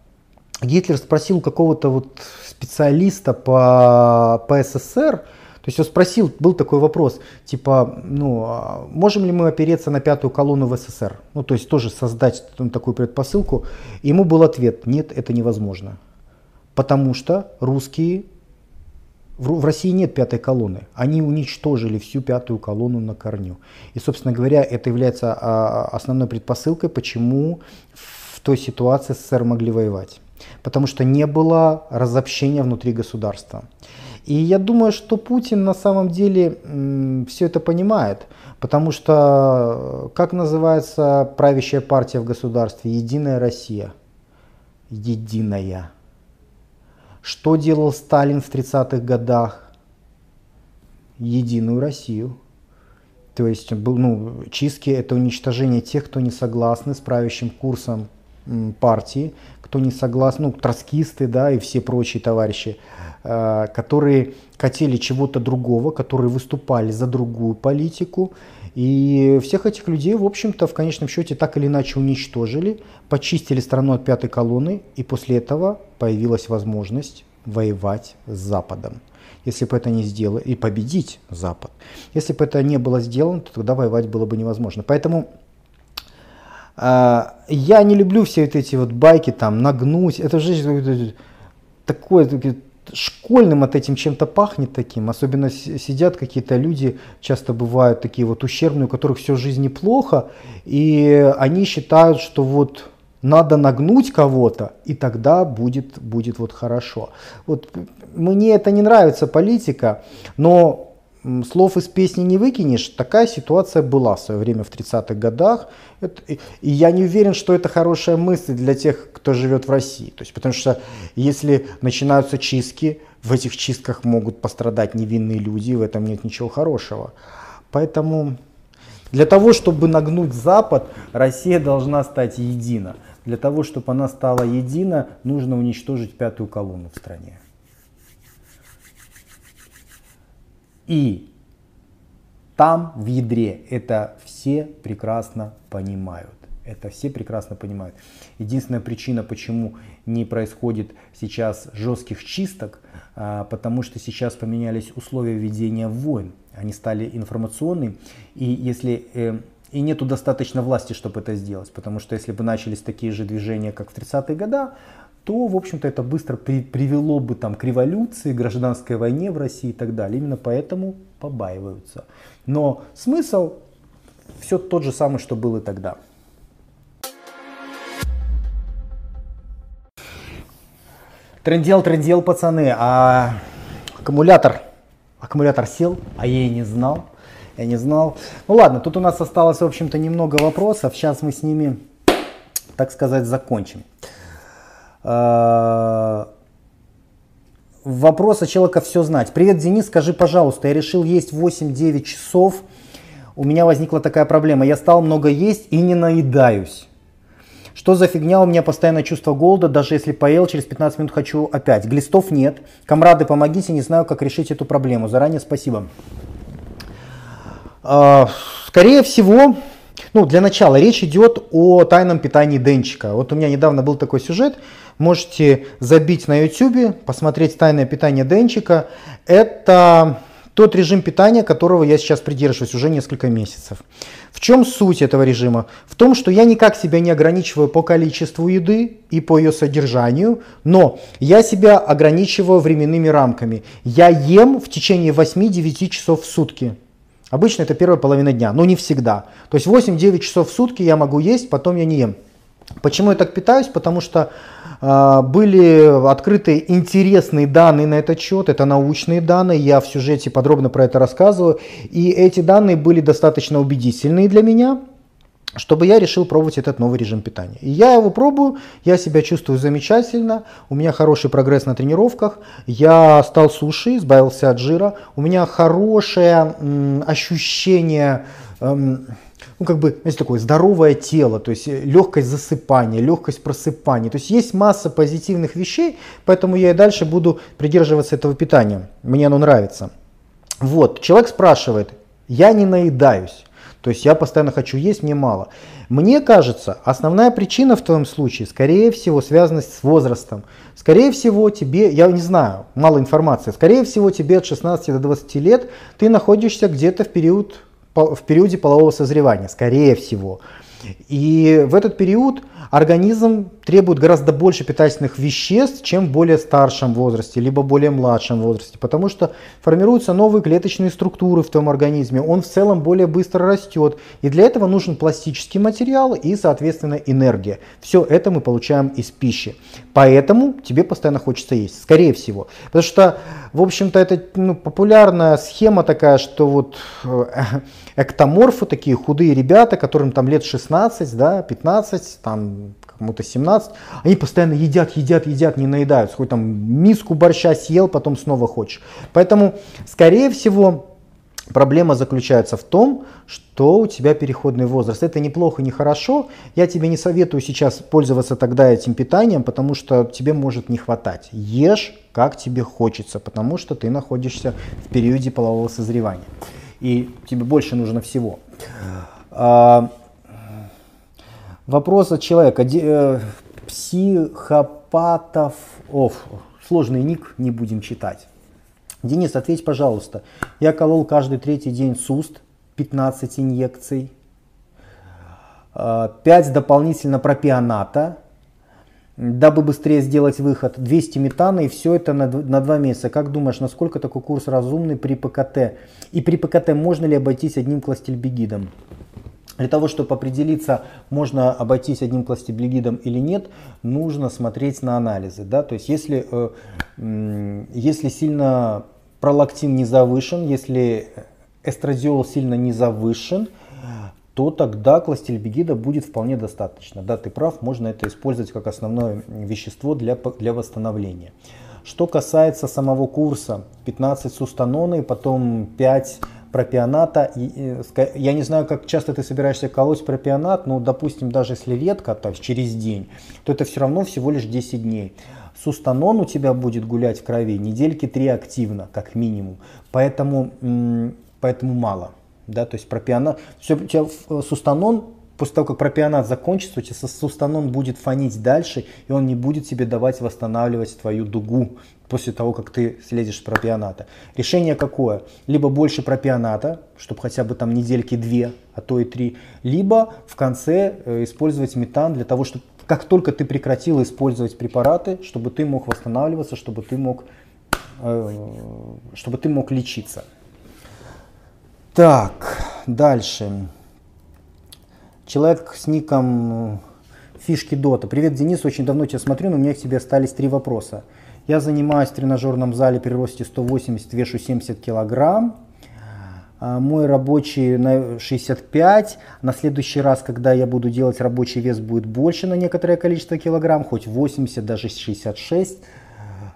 Гитлер спросил какого-то вот специалиста по, по СССР, то есть он спросил, был такой вопрос, типа, ну, а можем ли мы опереться на пятую колонну в СССР? Ну, то есть тоже создать такую предпосылку. ему был ответ, нет, это невозможно. Потому что русские в России нет пятой колонны. Они уничтожили всю пятую колонну на корню. И, собственно говоря, это является а, основной предпосылкой, почему в той ситуации СССР могли воевать. Потому что не было разобщения внутри государства. И я думаю, что Путин на самом деле все это понимает. Потому что, как называется правящая партия в государстве? Единая Россия. Единая. Что делал Сталин в 30-х годах? Единую Россию. То есть был, ну, чистки – это уничтожение тех, кто не согласны с правящим курсом партии, кто не согласен, ну, троцкисты, да, и все прочие товарищи, э, которые хотели чего-то другого, которые выступали за другую политику, и всех этих людей, в общем-то, в конечном счете так или иначе уничтожили, почистили страну от пятой колонны, и после этого появилась возможность воевать с Западом. Если бы это не сделали, и победить Запад. Если бы это не было сделано, то тогда воевать было бы невозможно. Поэтому э, я не люблю все вот эти вот байки, там, нагнуть. Это же такое, школьным от этим чем-то пахнет таким. Особенно сидят какие-то люди, часто бывают такие вот ущербные, у которых все в жизни плохо, и они считают, что вот надо нагнуть кого-то, и тогда будет, будет вот хорошо. Вот мне это не нравится политика, но слов из песни не выкинешь. Такая ситуация была в свое время в 30-х годах. Это, и я не уверен, что это хорошая мысль для тех, кто живет в России. То есть, потому что если начинаются чистки, в этих чистках могут пострадать невинные люди, в этом нет ничего хорошего. Поэтому для того, чтобы нагнуть Запад, Россия должна стать едина. Для того, чтобы она стала едина, нужно уничтожить пятую колонну в стране. И там в ядре это все прекрасно понимают. Это все прекрасно понимают. Единственная причина, почему не происходит сейчас жестких чисток, а, потому что сейчас поменялись условия ведения войн. Они стали информационные. И если э, и нету достаточно власти, чтобы это сделать. Потому что если бы начались такие же движения, как в 30-е годы, то, в общем-то, это быстро при, привело бы там, к революции, гражданской войне в России и так далее. Именно поэтому побаиваются. Но смысл все тот же самый, что был и тогда. Трендел, трендел, пацаны, а аккумулятор, аккумулятор сел, а я и не знал, я не знал. Ну ладно, тут у нас осталось, в общем-то, немного вопросов, сейчас мы с ними, так сказать, закончим. А, вопрос от человека все знать. Привет, Денис, скажи, пожалуйста, я решил есть 8-9 часов, у меня возникла такая проблема, я стал много есть и не наедаюсь. Что за фигня, у меня постоянно чувство голода, даже если поел, через 15 минут хочу опять. Глистов нет. Комрады, помогите, не знаю, как решить эту проблему. Заранее спасибо. А, скорее всего, ну, для начала речь идет о тайном питании Денчика. Вот у меня недавно был такой сюжет. Можете забить на YouTube, посмотреть тайное питание Денчика. Это тот режим питания, которого я сейчас придерживаюсь уже несколько месяцев. В чем суть этого режима? В том, что я никак себя не ограничиваю по количеству еды и по ее содержанию, но я себя ограничиваю временными рамками. Я ем в течение 8-9 часов в сутки. Обычно это первая половина дня, но не всегда. То есть 8-9 часов в сутки я могу есть, потом я не ем. Почему я так питаюсь? Потому что э, были открыты интересные данные на этот счет, это научные данные, я в сюжете подробно про это рассказываю, и эти данные были достаточно убедительные для меня, чтобы я решил пробовать этот новый режим питания. И я его пробую, я себя чувствую замечательно, у меня хороший прогресс на тренировках, я стал суши, избавился от жира, у меня хорошее м, ощущение... М, ну, как бы, знаете, такое здоровое тело, то есть э, легкость засыпания, легкость просыпания. То есть есть масса позитивных вещей, поэтому я и дальше буду придерживаться этого питания. Мне оно нравится. Вот, человек спрашивает, я не наедаюсь. То есть я постоянно хочу есть, мне мало. Мне кажется, основная причина в твоем случае, скорее всего, связана с возрастом. Скорее всего, тебе, я не знаю, мало информации, скорее всего, тебе от 16 до 20 лет ты находишься где-то в период в периоде полового созревания, скорее всего. И в этот период организм требует гораздо больше питательных веществ, чем в более старшем возрасте, либо более младшем возрасте, потому что формируются новые клеточные структуры в твоем организме, он в целом более быстро растет, и для этого нужен пластический материал и, соответственно, энергия. Все это мы получаем из пищи. Поэтому тебе постоянно хочется есть, скорее всего. Потому что, в общем-то, это ну, популярная схема такая, что вот э, эктоморфы, такие худые ребята, которым там лет 16, да, 15, там кому-то 17, они постоянно едят, едят, едят, не наедаются. Хоть там миску борща съел, потом снова хочешь. Поэтому, скорее всего, Проблема заключается в том, что у тебя переходный возраст. Это неплохо, не хорошо. Я тебе не советую сейчас пользоваться тогда этим питанием, потому что тебе может не хватать. Ешь, как тебе хочется, потому что ты находишься в периоде полового созревания. И тебе больше нужно всего. А, Вопрос от человека. Э, психопатов... Оф, сложный ник, не будем читать. Денис, ответь, пожалуйста. Я колол каждый третий день СУСТ, 15 инъекций, 5 э, дополнительно пропионата, дабы быстрее сделать выход, 200 метана и все это на, на 2 месяца. Как думаешь, насколько такой курс разумный при ПКТ? И при ПКТ можно ли обойтись одним кластельбегидом? Для того, чтобы определиться, можно обойтись одним пластиблигидом или нет, нужно смотреть на анализы. Да? То есть если, э, если сильно пролактин не завышен, если эстрадиол сильно не завышен, то тогда кластильбегида будет вполне достаточно. Да, ты прав, можно это использовать как основное вещество для, для восстановления. Что касается самого курса, 15 сустаноны, потом 5 пропионата. Я не знаю, как часто ты собираешься колоть пропионат, но, допустим, даже если редко, то через день, то это все равно всего лишь 10 дней. Сустанон у тебя будет гулять в крови недельки 3 активно, как минимум. Поэтому, поэтому мало. Да, то есть пропионат, все, у тебя сустанон после того, как пропионат закончится, у тебя сустанон будет фонить дальше, и он не будет тебе давать восстанавливать твою дугу после того, как ты слезешь с пропионата. Решение какое? Либо больше пропионата, чтобы хотя бы там недельки две, а то и три, либо в конце э, использовать метан для того, чтобы как только ты прекратил использовать препараты, чтобы ты мог восстанавливаться, чтобы ты мог, э, чтобы ты мог лечиться. Так, дальше. Человек с ником Фишки Дота. Привет, Денис, очень давно тебя смотрю, но у меня к тебе остались три вопроса. Я занимаюсь в тренажерном зале при росте 180, вешу 70 килограмм. А, мой рабочий на 65. На следующий раз, когда я буду делать рабочий вес, будет больше на некоторое количество килограмм, хоть 80, даже 66.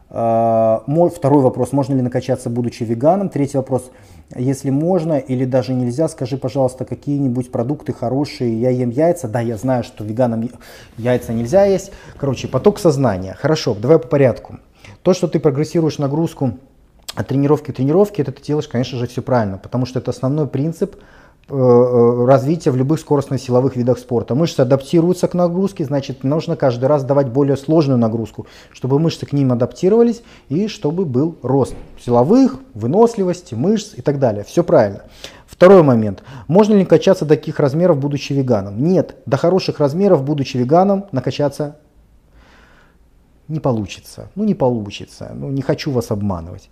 А, второй вопрос, можно ли накачаться, будучи веганом? Третий вопрос, если можно или даже нельзя, скажи, пожалуйста, какие-нибудь продукты хорошие. Я ем яйца, да, я знаю, что веганам яйца нельзя есть. Короче, поток сознания. Хорошо, давай по порядку. То, что ты прогрессируешь нагрузку от тренировки к тренировке, это ты делаешь, конечно же, все правильно, потому что это основной принцип развития в любых скоростно-силовых видах спорта. Мышцы адаптируются к нагрузке, значит, нужно каждый раз давать более сложную нагрузку, чтобы мышцы к ним адаптировались и чтобы был рост силовых, выносливости, мышц и так далее. Все правильно. Второй момент. Можно ли качаться до таких размеров, будучи веганом? Нет. До хороших размеров, будучи веганом, накачаться не получится. Ну, не получится. Ну, не хочу вас обманывать.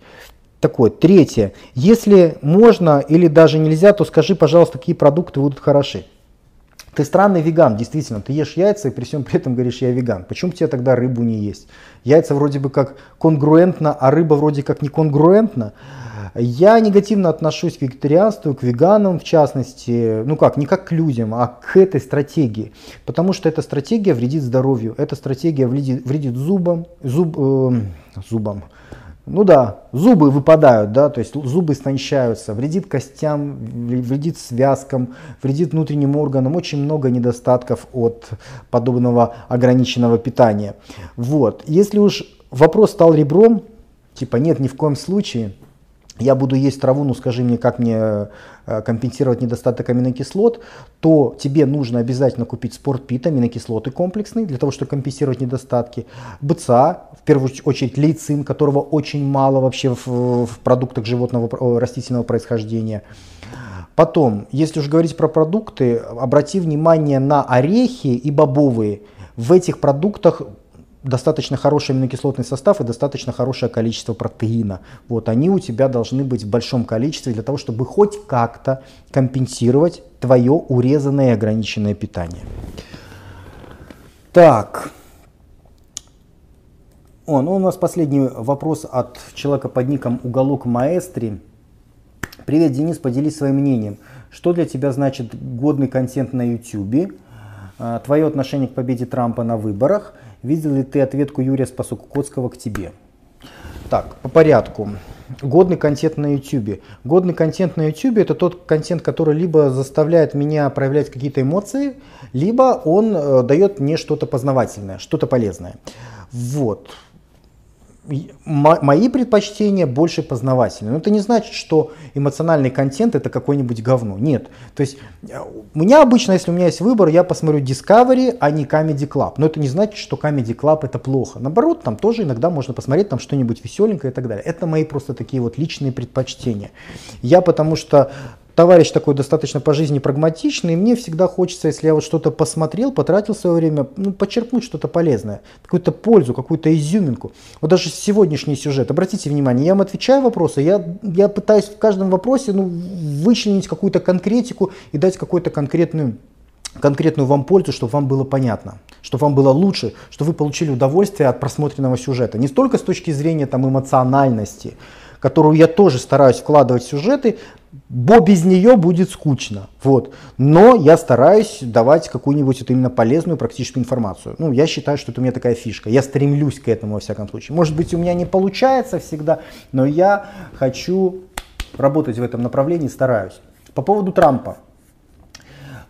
Такое. Третье. Если можно или даже нельзя, то скажи, пожалуйста, какие продукты будут хороши. Ты странный веган, действительно, ты ешь яйца и при всем при этом говоришь, я веган. Почему тебе тогда рыбу не есть? Яйца вроде бы как конгруентно, а рыба вроде как не конгруентно. Я негативно отношусь к вегетарианству, к веганам в частности, ну как, не как к людям, а к этой стратегии. Потому что эта стратегия вредит здоровью, эта стратегия вредит, вредит зубам, зуб, э, зубам, ну да, зубы выпадают, да, то есть зубы истончаются, вредит костям, вредит связкам, вредит внутренним органам, очень много недостатков от подобного ограниченного питания. Вот, если уж вопрос стал ребром, типа нет, ни в коем случае, я буду есть траву, ну скажи мне, как мне э, компенсировать недостаток аминокислот, то тебе нужно обязательно купить спортпит, аминокислоты комплексные, для того, чтобы компенсировать недостатки. БЦА, в первую очередь лейцин, которого очень мало вообще в, в продуктах животного растительного происхождения. Потом, если уж говорить про продукты, обрати внимание на орехи и бобовые. В этих продуктах достаточно хороший аминокислотный состав и достаточно хорошее количество протеина. Вот они у тебя должны быть в большом количестве для того, чтобы хоть как-то компенсировать твое урезанное и ограниченное питание. Так. О, ну у нас последний вопрос от человека под ником Уголок Маэстри. Привет, Денис, поделись своим мнением. Что для тебя значит годный контент на YouTube? А, Твое отношение к победе Трампа на выборах – Видел ли ты ответку Юрия Спасокутского к тебе? Так, по порядку. Годный контент на YouTube. Годный контент на YouTube это тот контент, который либо заставляет меня проявлять какие-то эмоции, либо он э, дает мне что-то познавательное, что-то полезное. Вот мои предпочтения больше познавательные. Но это не значит, что эмоциональный контент это какой-нибудь говно. Нет. То есть э, у меня обычно, если у меня есть выбор, я посмотрю Discovery, а не Comedy Club. Но это не значит, что Comedy Club это плохо. Наоборот, там тоже иногда можно посмотреть там что-нибудь веселенькое и так далее. Это мои просто такие вот личные предпочтения. Я потому что товарищ такой достаточно по жизни прагматичный, и мне всегда хочется, если я вот что-то посмотрел, потратил свое время, ну, подчеркнуть что-то полезное, какую-то пользу, какую-то изюминку. Вот даже сегодняшний сюжет, обратите внимание, я вам отвечаю вопросы, я, я пытаюсь в каждом вопросе ну, вычленить какую-то конкретику и дать какую-то конкретную конкретную вам пользу, чтобы вам было понятно, чтобы вам было лучше, чтобы вы получили удовольствие от просмотренного сюжета. Не столько с точки зрения там, эмоциональности, которую я тоже стараюсь вкладывать в сюжеты, бо без нее будет скучно. Вот. Но я стараюсь давать какую-нибудь вот именно полезную практическую информацию. Ну, я считаю, что это у меня такая фишка. Я стремлюсь к этому во всяком случае. Может быть, у меня не получается всегда, но я хочу работать в этом направлении, стараюсь. По поводу Трампа.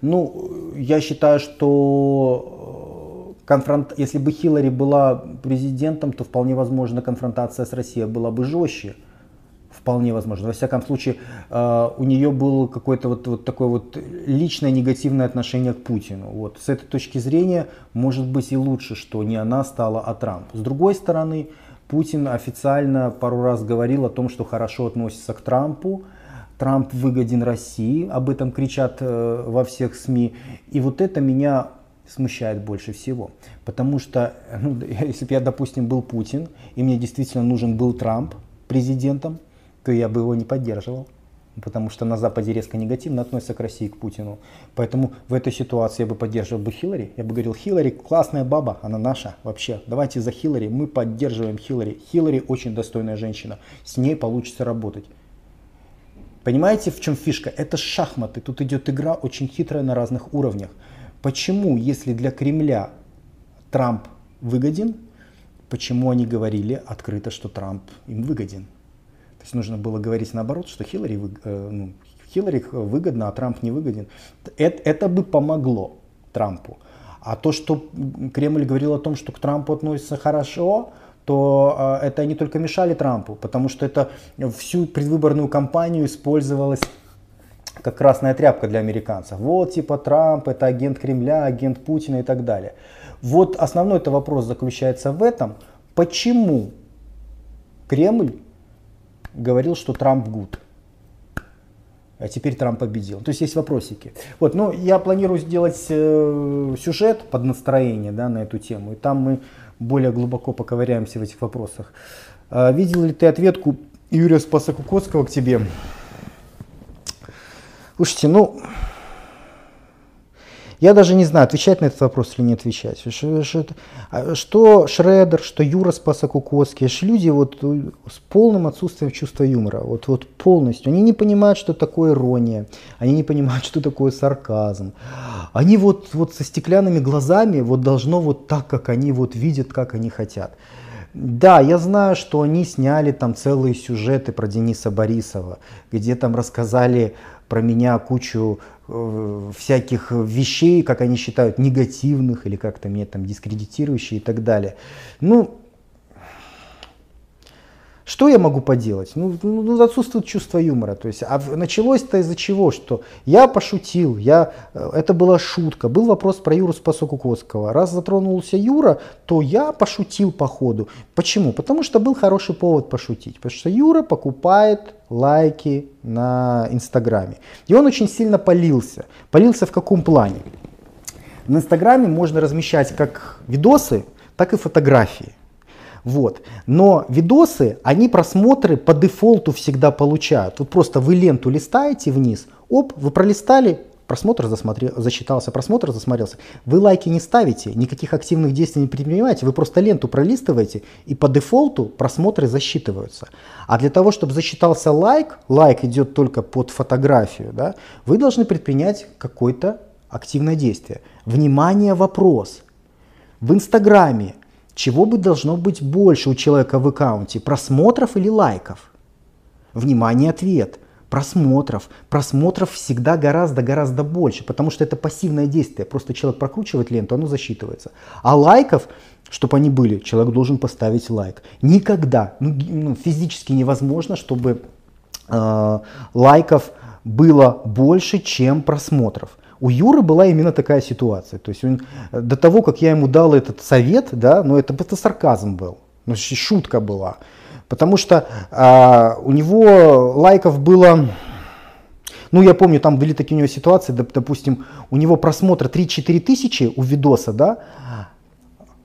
Ну, я считаю, что э, конфронт... если бы Хиллари была президентом, то вполне возможно конфронтация с Россией была бы жестче Вполне возможно. Во всяком случае, э, у нее было какое-то вот, вот такое вот личное негативное отношение к Путину. Вот. С этой точки зрения, может быть и лучше, что не она стала, а Трамп. С другой стороны, Путин официально пару раз говорил о том, что хорошо относится к Трампу. Трамп выгоден России, об этом кричат э, во всех СМИ. И вот это меня смущает больше всего. Потому что, <laughs> ну, <laughs> если бы я, допустим, был Путин, и мне действительно нужен был Трамп президентом, то я бы его не поддерживал. Потому что на Западе резко негативно относятся к России, к Путину. Поэтому в этой ситуации я бы поддерживал бы Хиллари. Я бы говорил, Хиллари классная баба, она наша вообще. Давайте за Хиллари, мы поддерживаем Хиллари. Хиллари очень достойная женщина, с ней получится работать. Понимаете, в чем фишка? Это шахматы. Тут идет игра очень хитрая на разных уровнях. Почему, если для Кремля Трамп выгоден, почему они говорили открыто, что Трамп им выгоден? Есть нужно было говорить наоборот, что Хиллари, э, ну, Хиллари выгодно, а Трамп не выгоден. Это, это бы помогло Трампу. А то, что Кремль говорил о том, что к Трампу относится хорошо, то э, это не только мешали Трампу, потому что это всю предвыборную кампанию использовалось как красная тряпка для американцев. Вот типа Трамп, это агент Кремля, агент Путина и так далее. Вот основной это вопрос заключается в этом, почему Кремль говорил, что Трамп гуд. А теперь Трамп победил. То есть есть вопросики. Вот, ну, я планирую сделать э, сюжет под настроение да, на эту тему. И там мы более глубоко поковыряемся в этих вопросах. А, видел ли ты ответку Юрия Спасокукотского к тебе? Слушайте, ну, я даже не знаю, отвечать на этот вопрос или не отвечать. Что, а Шредер, что Юра Спасокукоцкий, люди вот э, с полным отсутствием чувства юмора, вот, вот полностью. Они не понимают, что такое ирония, они не понимают, что такое сарказм. Они вот, вот со стеклянными глазами вот должно вот так, как они вот видят, как они хотят. Да, я знаю, что они сняли там целые сюжеты про Дениса Борисова, где там рассказали про меня кучу э, всяких вещей, как они считают, негативных или как-то меня там дискредитирующие и так далее. Ну, что я могу поделать? Ну, ну, ну отсутствует чувство юмора. То есть, а началось-то из-за чего? Что я пошутил, я, э, это была шутка. Был вопрос про Юру Спасокукотского. Раз затронулся Юра, то я пошутил по ходу. Почему? Потому что был хороший повод пошутить. Потому что Юра покупает лайки на Инстаграме. И он очень сильно полился. Полился в каком плане? На Инстаграме можно размещать как видосы, так и фотографии. Вот. Но видосы, они просмотры по дефолту всегда получают. Вот просто вы ленту листаете вниз, оп, вы пролистали, просмотр засмотрел, засчитался, просмотр засмотрелся. Вы лайки не ставите, никаких активных действий не предпринимаете, вы просто ленту пролистываете, и по дефолту просмотры засчитываются. А для того, чтобы засчитался лайк, лайк идет только под фотографию, да, вы должны предпринять какое-то активное действие. Внимание, вопрос. В Инстаграме чего бы должно быть больше у человека в аккаунте, просмотров или лайков? Внимание, ответ. Просмотров. Просмотров всегда гораздо-гораздо больше, потому что это пассивное действие. Просто человек прокручивает ленту, оно засчитывается. А лайков, чтобы они были, человек должен поставить лайк. Никогда, ну, ну физически невозможно, чтобы э, лайков было больше, чем просмотров. У Юры была именно такая ситуация. То есть он, до того, как я ему дал этот совет, да, ну это, это сарказм был, ну, шутка была. Потому что а, у него лайков было, ну я помню, там были такие у него ситуации, допустим, у него просмотр 3-4 тысячи у видоса, да,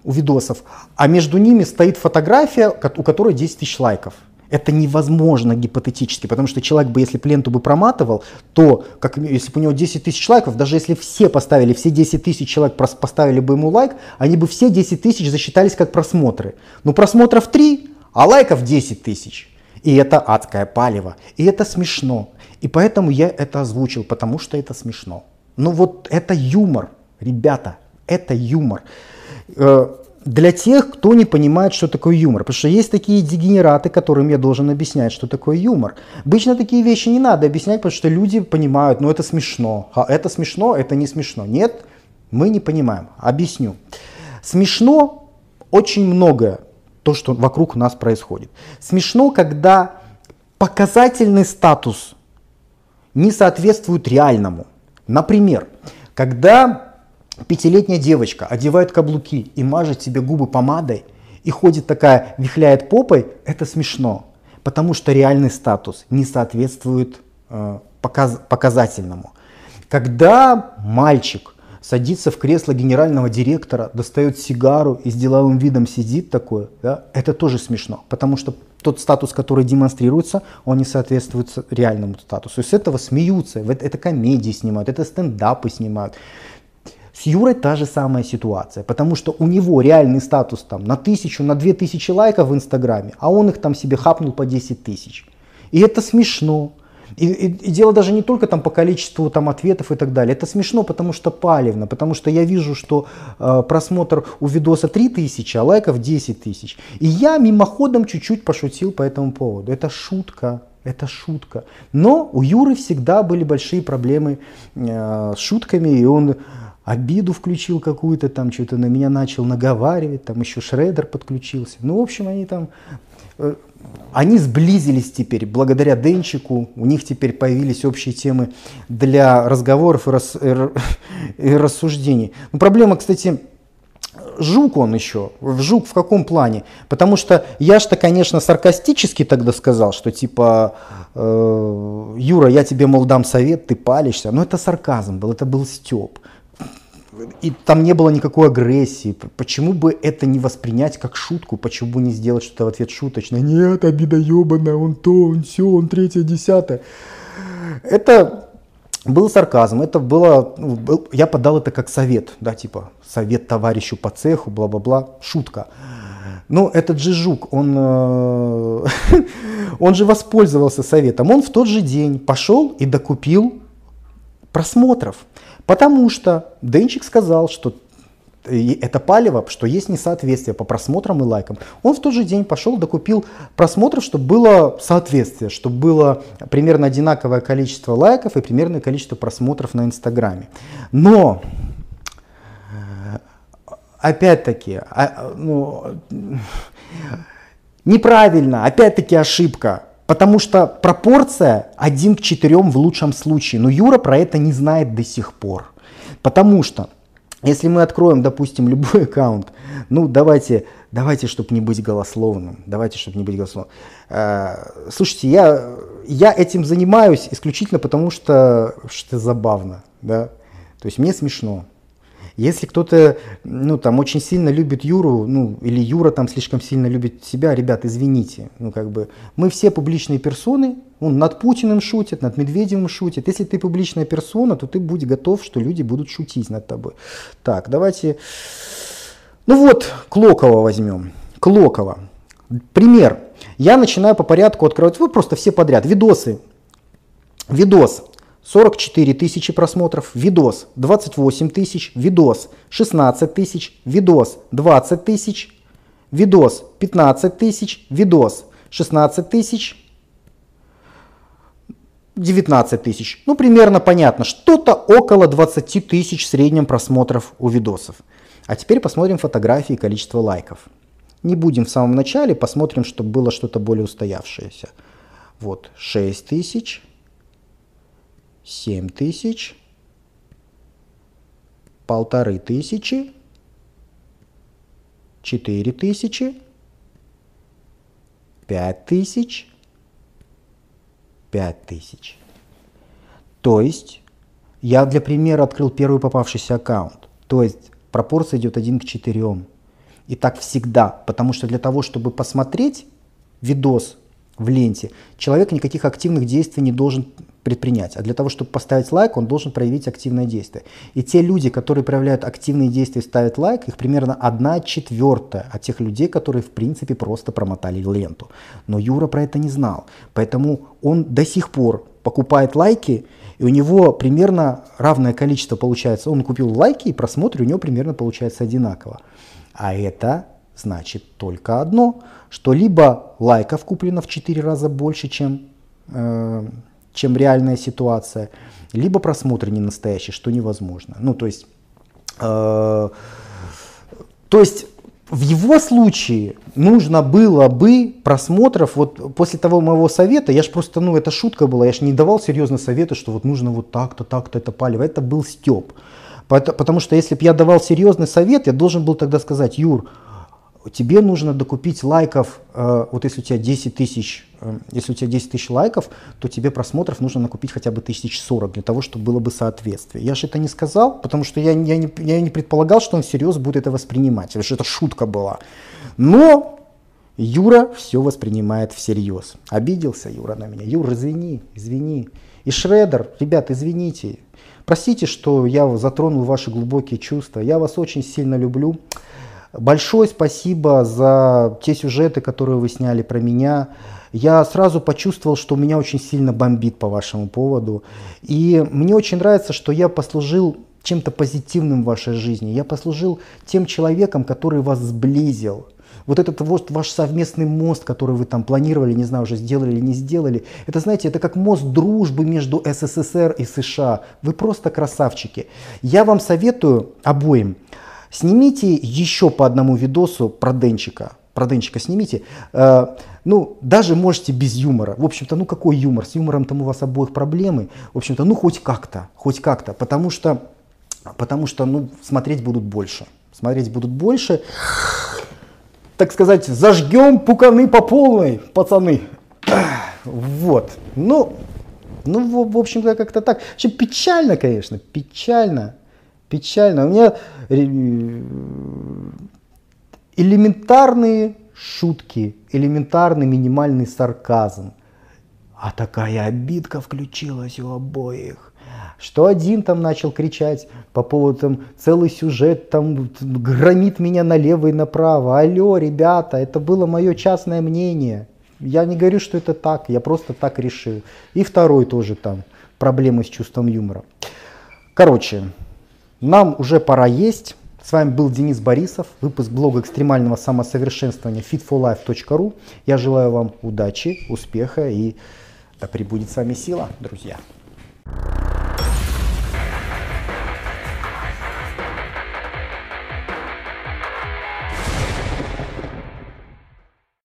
у видосов, а между ними стоит фотография, у которой 10 тысяч лайков. Это невозможно гипотетически, потому что человек бы, если бы ленту бы проматывал, то, как, если бы у него 10 тысяч лайков, даже если все поставили, все 10 тысяч человек поставили бы ему лайк, они бы все 10 тысяч засчитались как просмотры. Но просмотров 3, а лайков 10 тысяч. И это адское палево. И это смешно. И поэтому я это озвучил, потому что это смешно. Ну вот это юмор, ребята, это юмор. Для тех, кто не понимает, что такое юмор. Потому что есть такие дегенераты, которым я должен объяснять, что такое юмор. Обычно такие вещи не надо объяснять, потому что люди понимают, ну это смешно. А это смешно, это не смешно. Нет, мы не понимаем. Объясню. Смешно очень многое, то, что вокруг нас происходит. Смешно, когда показательный статус не соответствует реальному. Например, когда пятилетняя девочка одевает каблуки и мажет себе губы помадой и ходит такая, вихляет попой, это смешно, потому что реальный статус не соответствует э, показ, показательному. Когда мальчик садится в кресло генерального директора, достает сигару и с деловым видом сидит такое, да, это тоже смешно, потому что тот статус, который демонстрируется, он не соответствует реальному статусу. И с этого смеются, это комедии снимают, это стендапы снимают. С Юрой та же самая ситуация, потому что у него реальный статус там на тысячу, на две тысячи лайков в Инстаграме, а он их там себе хапнул по 10 тысяч. И это смешно. И, и, и дело даже не только там по количеству там ответов и так далее. Это смешно, потому что палевно, потому что я вижу, что э, просмотр у видоса 3000, а лайков 10 тысяч. И я мимоходом чуть-чуть пошутил по этому поводу. Это шутка. Это шутка. Но у Юры всегда были большие проблемы э, с шутками, и он обиду включил какую-то, там что-то на меня начал наговаривать, там еще Шредер подключился. Ну, в общем, они там э, они сблизились теперь благодаря Денчику, у них теперь появились общие темы для разговоров и, рас, <laughs> и рассуждений. Но проблема, кстати, Жук он еще. Жук в каком плане? Потому что я что, конечно, саркастически тогда сказал, что типа, э, Юра, я тебе, мол, дам совет, ты палишься. Но это сарказм был, это был степ и там не было никакой агрессии. Почему бы это не воспринять как шутку? Почему бы не сделать что-то в ответ шуточно? Нет, обида ебаная, он то, он все, он третье, десятое. Это был сарказм, это было, ну, я подал это как совет, да, типа совет товарищу по цеху, бла-бла-бла, шутка. Но этот же жук, он, э, <laughs> он же воспользовался советом. Он в тот же день пошел и докупил просмотров. Потому что Денчик сказал, что это палево, что есть несоответствие по просмотрам и лайкам. Он в тот же день пошел, докупил просмотров, чтобы было соответствие, чтобы было примерно одинаковое количество лайков и примерное количество просмотров на Инстаграме. Но, опять-таки, а, ну, неправильно, опять-таки ошибка. Потому что пропорция 1 к 4 в лучшем случае. Но Юра про это не знает до сих пор. Потому что, если мы откроем, допустим, любой <laughs> аккаунт, ну давайте, давайте, чтобы не быть голословным, давайте, чтобы не быть голословным. Э, слушайте, я, я этим занимаюсь исключительно потому, что, что забавно, да, то есть мне смешно. Если кто-то, ну, там, очень сильно любит Юру, ну, или Юра там слишком сильно любит себя, ребят, извините, ну, как бы, мы все публичные персоны, он над Путиным шутит, над Медведевым шутит. Если ты публичная персона, то ты будь готов, что люди будут шутить над тобой. Так, давайте, ну вот, Клокова возьмем. Клокова. Пример. Я начинаю по порядку открывать, вы просто все подряд, видосы. Видос. 44 тысячи просмотров, видос 28 тысяч, видос 16 тысяч, видос 20 тысяч, видос 15 тысяч, видос 16 тысяч, 19 тысяч. Ну, примерно понятно, что-то около 20 тысяч в среднем просмотров у видосов. А теперь посмотрим фотографии и количество лайков. Не будем в самом начале, посмотрим, чтобы было что-то более устоявшееся. Вот 6 тысяч, 7 тысяч, полторы тысячи, 4 тысячи, 5 тысяч, 5 тысяч. То есть я для примера открыл первый попавшийся аккаунт. То есть пропорция идет 1 к 4. И так всегда, потому что для того, чтобы посмотреть видос в ленте, человек никаких активных действий не должен предпринять. А для того, чтобы поставить лайк, он должен проявить активное действие. И те люди, которые проявляют активные действия и ставят лайк, их примерно одна четвертая от тех людей, которые в принципе просто промотали ленту. Но Юра про это не знал. Поэтому он до сих пор покупает лайки, и у него примерно равное количество получается. Он купил лайки, и просмотры у него примерно получается одинаково. А это значит только одно, что либо лайков куплено в 4 раза больше, чем э, чем реальная ситуация, либо просмотр не настоящий, что невозможно. Ну, то есть, э, то есть в его случае нужно было бы просмотров, вот после того моего совета, я ж просто, ну это шутка была, я ж не давал серьезно советы, что вот нужно вот так-то, так-то это палево, это был степ. Потому что если бы я давал серьезный совет, я должен был тогда сказать, Юр, тебе нужно докупить лайков, э, вот если у тебя 10 тысяч, э, если у тебя 10 тысяч лайков, то тебе просмотров нужно накупить хотя бы тысяч сорок для того, чтобы было бы соответствие. Я же это не сказал, потому что я, я, не, я не предполагал, что он всерьез будет это воспринимать, потому что это шутка была. Но Юра все воспринимает всерьез. Обиделся Юра на меня. Юра, извини, извини. И Шредер, ребят, извините. Простите, что я затронул ваши глубокие чувства. Я вас очень сильно люблю. Большое спасибо за те сюжеты, которые вы сняли про меня. Я сразу почувствовал, что меня очень сильно бомбит по вашему поводу. И мне очень нравится, что я послужил чем-то позитивным в вашей жизни. Я послужил тем человеком, который вас сблизил. Вот этот вот ваш совместный мост, который вы там планировали, не знаю, уже сделали или не сделали, это, знаете, это как мост дружбы между СССР и США. Вы просто красавчики. Я вам советую обоим Снимите еще по одному видосу про Денчика. Про Денчика снимите. Э, ну, даже можете без юмора. В общем-то, ну какой юмор? С юмором там у вас обоих проблемы. В общем-то, ну хоть как-то, хоть как-то. Потому что, потому что, ну, смотреть будут больше. Смотреть будут больше. Так сказать, зажгем пуканы по полной, пацаны. Вот. Ну, ну, в общем-то, как-то так. Вообще печально, конечно, печально печально. У меня э, элементарные шутки, элементарный минимальный сарказм. А такая обидка включилась у обоих. Что один там начал кричать по поводу там целый сюжет там громит меня налево и направо. Алло, ребята, это было мое частное мнение. Я не говорю, что это так, я просто так решил. И второй тоже там проблемы с чувством юмора. Короче, нам уже пора есть. С вами был Денис Борисов, выпуск блога экстремального самосовершенствования fitforlife.ru. Я желаю вам удачи, успеха и да пребудет с вами сила, друзья.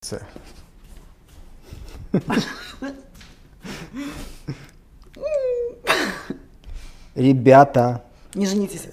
<laughs> Ребята, не женитесь. <laughs>